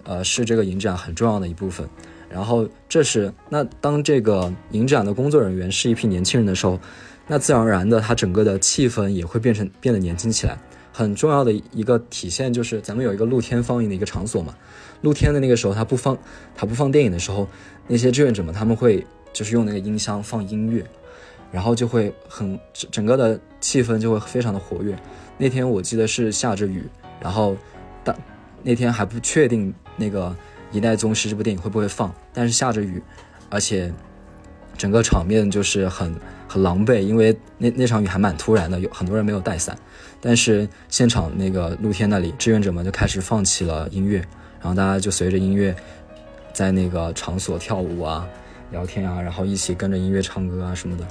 呃是这个影展很重要的一部分。然后这是那当这个影展的工作人员是一批年轻人的时候，那自然而然的，他整个的气氛也会变成变得年轻起来。很重要的一个体现就是，咱们有一个露天放映的一个场所嘛，露天的那个时候，他不放，他不放电影的时候，那些志愿者们他们会就是用那个音箱放音乐，然后就会很整个的气氛就会非常的活跃。那天我记得是下着雨，然后当那天还不确定那个《一代宗师》这部电影会不会放，但是下着雨，而且整个场面就是很很狼狈，因为那那场雨还蛮突然的，有很多人没有带伞。但是现场那个露天那里，志愿者们就开始放起了音乐，然后大家就随着音乐在那个场所跳舞啊、聊天啊，然后一起跟着音乐唱歌啊什么的，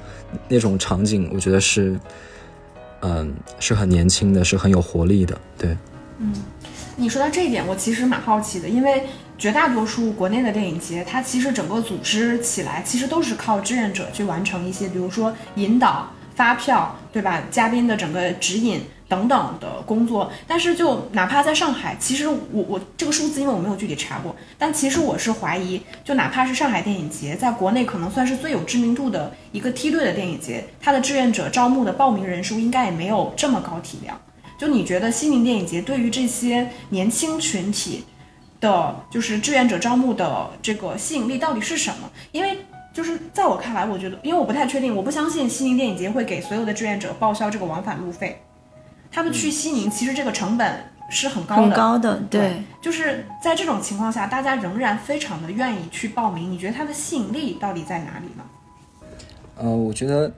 那种场景我觉得是，嗯，是很年轻的，是很有活力的，对。嗯你说到这一点，我其实蛮好奇的，因为绝大多数国内的电影节，它其实整个组织起来，其实都是靠志愿者去完成一些，比如说引导、发票，对吧？嘉宾的整个指引等等的工作。但是就哪怕在上海，其实我我这个数字，因为我没有具体查过，但其实我是怀疑，就哪怕是上海电影节，在国内可能算是最有知名度的一个梯队的电影节，它的志愿者招募的报名人数应该也没有这么高体量。就你觉得西宁电影节对于这些年轻群体的，就是志愿者招募的这个吸引力到底是什么？因为就是在我看来，我觉得，因为我不太确定，我不相信西宁电影节会给所有的志愿者报销这个往返路费。他们去西宁，其实这个成本是很高的，很高的，对。就是在这种情况下，大家仍然非常的愿意去报名。你觉得它的吸引力到底在哪里呢？呃，我觉得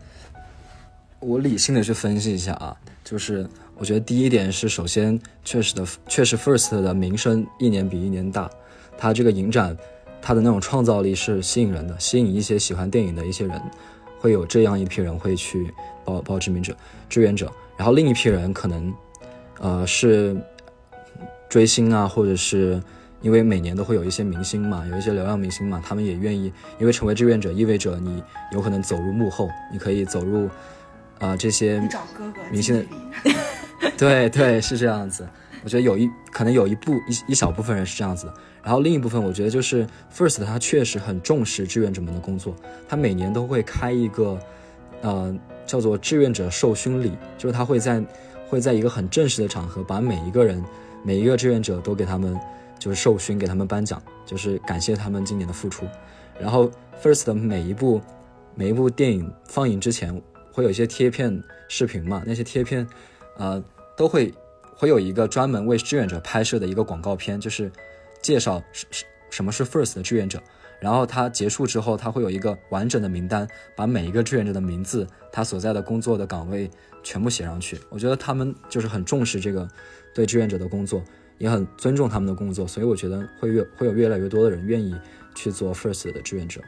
我理性的去分析一下啊，就是我觉得第一点是，首先确实的，确实 First 的名声一年比一年大，它这个影展，它的那种创造力是吸引人的，吸引一些喜欢电影的一些人，会有这样一批人会去报报志愿者志愿者，然后另一批人可能，呃，是追星啊，或者是。因为每年都会有一些明星嘛，有一些流量明星嘛，他们也愿意，因为成为志愿者意味着你有可能走入幕后，你可以走入，啊、这些 明星的的，对对是这样子。我觉得有一可能有一部一一小部分人是这样子的，然后另一部分我觉得就是 First 他确实很重视志愿者们的工作，他每年都会开一个，呃叫做志愿者授勋礼，就是他会在会在一个很正式的场合把每一个人每一个志愿者都给他们就是授勋给他们颁奖，就是感谢他们今年的付出。然后 First 的每一部每一部电影放映之前会有一些贴片视频嘛，那些贴片，呃，都会会有一个专门为志愿者拍摄的一个广告片，就是介绍什什什么是 First 的志愿者。然后他结束之后，他会有一个完整的名单，把每一个志愿者的名字、他所在的工作的岗位全部写上去。我觉得他们就是很重视这个对志愿者的工作，也很尊重他们的工作，所以我觉得会越会有越来越多的人愿意去做 First 的志愿者。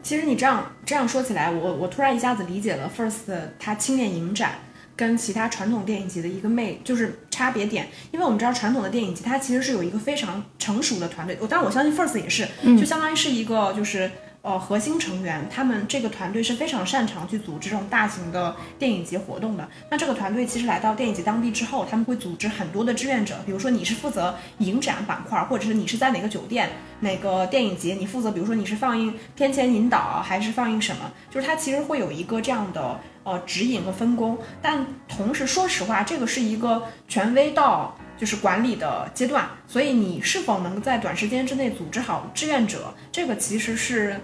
其实你这样这样说起来，我我突然一下子理解了 First 他青年影展。跟其他传统电影节的一个魅就是差别点，因为我们知道传统的电影节它其实是有一个非常成熟的团队，我当然我相信 First 也是，就相当于是一个就是呃核心成员，他们这个团队是非常擅长去组织这种大型的电影节活动的。那这个团队其实来到电影节当地之后，他们会组织很多的志愿者，比如说你是负责影展板块，或者是你是在哪个酒店哪个电影节，你负责比如说你是放映片前引导还是放映什么，就是它其实会有一个这样的。呃，指引和分工，但同时说实话，这个是一个权威到就是管理的阶段，所以你是否能在短时间之内组织好志愿者，这个其实是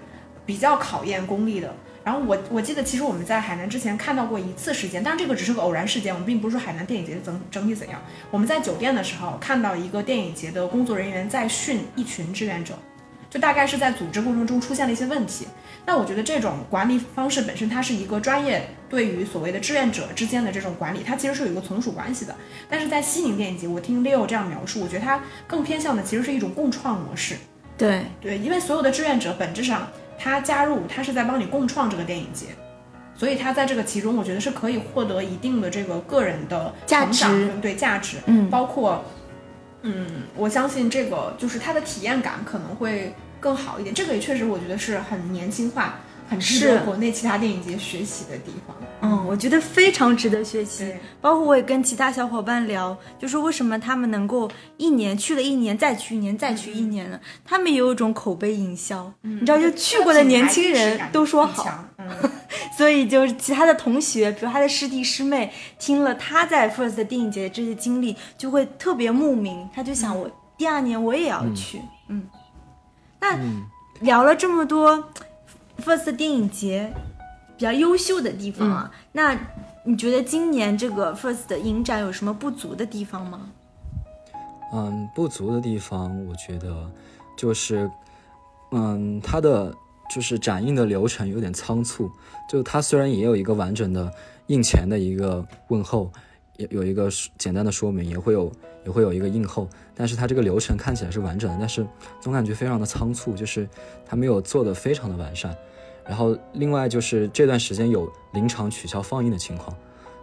比较考验功力的。然后我我记得，其实我们在海南之前看到过一次事件，但这个只是个偶然事件，我们并不是说海南电影节整整体怎样。我们在酒店的时候看到一个电影节的工作人员在训一群志愿者。就大概是在组织过程中出现了一些问题，那我觉得这种管理方式本身它是一个专业对于所谓的志愿者之间的这种管理，它其实是有一个从属关系的。但是在西宁电影节，我听 Leo 这样描述，我觉得它更偏向的其实是一种共创模式。对对，因为所有的志愿者本质上他加入，他是在帮你共创这个电影节，所以他在这个其中，我觉得是可以获得一定的这个个人的价值，对价值，嗯，包括。嗯，我相信这个就是他的体验感可能会更好一点。这个也确实，我觉得是很年轻化，很值得国内其他电影节学习的地方。嗯，我觉得非常值得学习。包括我也跟其他小伙伴聊，就是为什么他们能够一年去了一年，再去一年，再去一年呢？他们也有一种口碑营销，你知道，就去过的年轻人都说好。所以就是其他的同学，比如他的师弟师妹，听了他在 First 电影节的这些经历，就会特别慕名，他就想我第二年我也要去。嗯，那聊了这么多 First 电影节比较优秀的地方啊，那你觉得今年这个 First 的影展有什么不足的地方吗？嗯，不足的地方，我觉得就是，嗯，它的。就是展映的流程有点仓促，就它虽然也有一个完整的映前的一个问候，也有一个简单的说明，也会有也会有一个映后，但是它这个流程看起来是完整的，但是总感觉非常的仓促，就是它没有做的非常的完善。然后另外就是这段时间有临场取消放映的情况，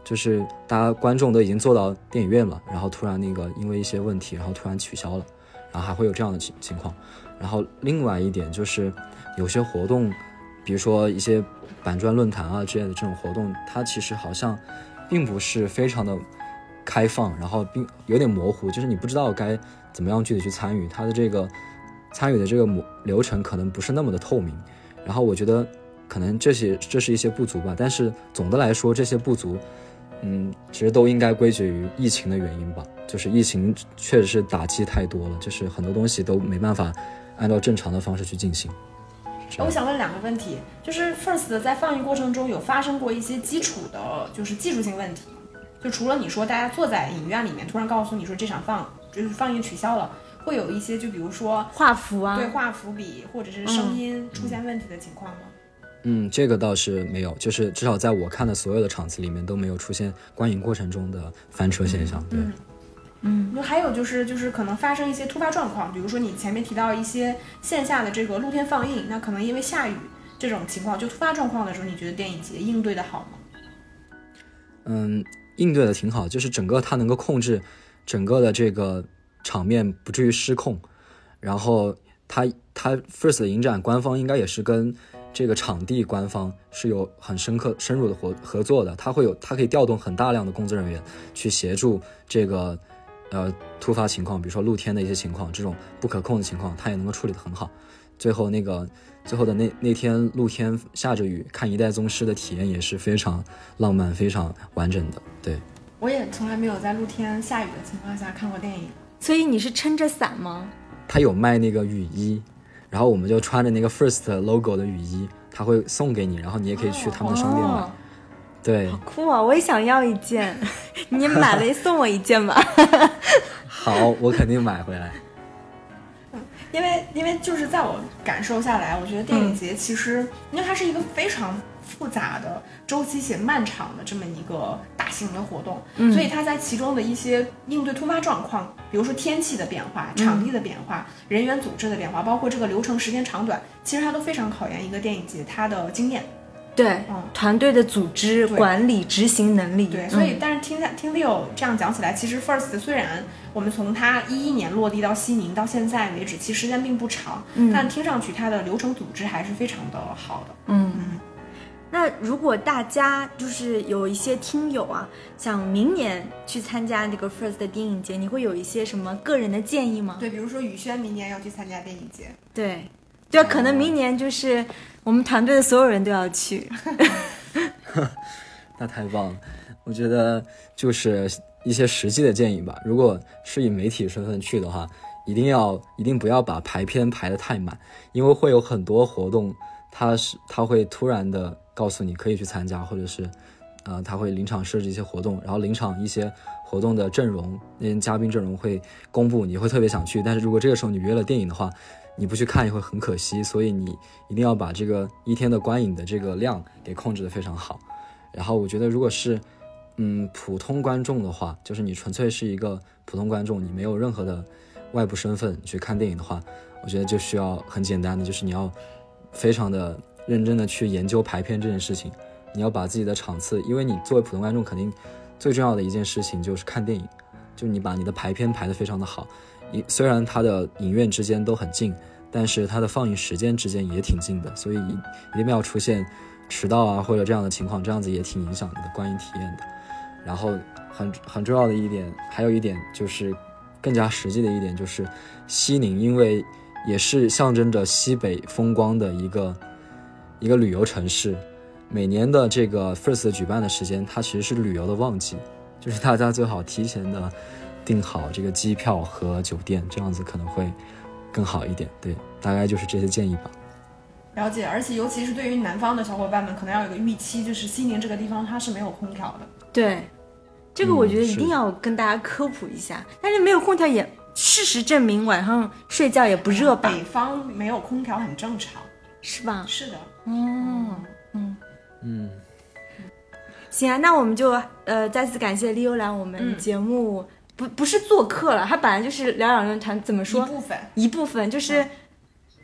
就是大家观众都已经坐到电影院了，然后突然那个因为一些问题，然后突然取消了，然后还会有这样的情情况。然后另外一点就是。有些活动，比如说一些板砖论坛啊之类的这种活动，它其实好像并不是非常的开放，然后并有点模糊，就是你不知道该怎么样具体去参与，它的这个参与的这个模流程可能不是那么的透明。然后我觉得可能这些这是一些不足吧，但是总的来说这些不足，嗯，其实都应该归结于疫情的原因吧，就是疫情确实是打击太多了，就是很多东西都没办法按照正常的方式去进行。我想问两个问题，就是 First 在放映过程中有发生过一些基础的，就是技术性问题，就除了你说大家坐在影院里面突然告诉你说这场放就是放映取消了，会有一些就比如说画幅啊，对画幅比或者是声音出现问题的情况吗？嗯，这个倒是没有，就是至少在我看的所有的场次里面都没有出现观影过程中的翻车现象，对。嗯，那还有就是，就是可能发生一些突发状况，比如说你前面提到一些线下的这个露天放映，那可能因为下雨这种情况，就突发状况的时候，你觉得电影节应对的好吗？嗯，应对的挺好，就是整个它能够控制整个的这个场面不至于失控，然后它它 First 的影展官方应该也是跟这个场地官方是有很深刻深入的合合作的，它会有它可以调动很大量的工作人员去协助这个。呃，突发情况，比如说露天的一些情况，这种不可控的情况，他也能够处理得很好。最后那个最后的那那天露天下着雨看《一代宗师》的体验也是非常浪漫、非常完整的。对，我也从来没有在露天下雨的情况下看过电影。所以你是撑着伞吗？他有卖那个雨衣，然后我们就穿着那个 First logo 的雨衣，他会送给你，然后你也可以去他们的商店买。哦对，酷啊！我也想要一件，你买了送我一件吧。好，我肯定买回来。因为因为就是在我感受下来，我觉得电影节其实，因为它是一个非常复杂的、周期且漫长的这么一个大型的活动，所以它在其中的一些应对突发状况，比如说天气的变化、场地的变化、人员组织的变化，包括这个流程时间长短，其实它都非常考验一个电影节它的经验。对，嗯。团队的组织、管理、执行能力。对，所以嗯但是听下听 Leo 这样讲起来，其实 First 虽然我们从它一一年落地到西宁到现在为止，其实时间并不长，嗯。但听上去它的流程组织还是非常的好的。嗯，那如果大家就是有一些听友啊，想明年去参加那个 First 的电影节，你会有一些什么个人的建议吗？对，比如说宇轩明年要去参加电影节，对，对啊，可能明年就是我们团队的所有人都要去。那太棒了，我觉得就是一些实际的建议吧。如果是以媒体身份去的话，一定要一定不要把排片排得太满，因为会有很多活动，它是它会突然的告诉你可以去参加，或者是，呃，他会临场设置一些活动，然后临场一些活动的阵容，那些嘉宾阵容会公布，你会特别想去。但是如果这个时候你约了电影的话，你不去看也会很可惜，所以你一定要把这个一天的观影的这个量给控制得非常好。然后我觉得，如果是嗯普通观众的话，就是你纯粹是一个普通观众，你没有任何的外部身份去看电影的话，我觉得就需要很简单的，就是你要非常的认真的去研究排片这件事情，你要把自己的场次，因为你作为普通观众，肯定最重要的一件事情就是看电影，就你把你的排片排得非常的好，一虽然它的影院之间都很近，但是它的放映时间之间也挺近的，所以一一定要出现迟到啊或者这样的情况，这样子也挺影响你的观影体验的。然后很很重要的一点，还有一点就是更加实际的一点，就是西宁，因为也是象征着西北风光的一个一个旅游城市。每年的这个 First 举办的时间，它其实是旅游的旺季，就是大家最好提前的订好这个机票和酒店，这样子可能会更好一点。对，大概就是这些建议吧。了解，而且尤其是对于南方的小伙伴们，可能要有个预期，就是西宁这个地方它是没有空调的。对，这个我觉得一定要跟大家科普一下。但是没有空调也，事实证明晚上睡觉也不热吧？北方没有空调很正常。是吧？是的，哦，嗯。嗯，行啊，那我们就呃再次感谢 Leo 来我们嗯节目，不不是做客了，他本来就是疗养论坛怎么说一部分。一部分，就是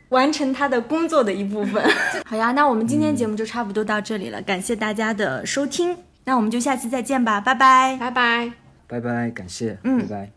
完成他的工作的一部分。好呀，那我们今天节目就差不多到这里了，感谢大家的收听，那我们就下期再见吧，拜拜。拜拜。拜拜，感谢，嗯拜拜。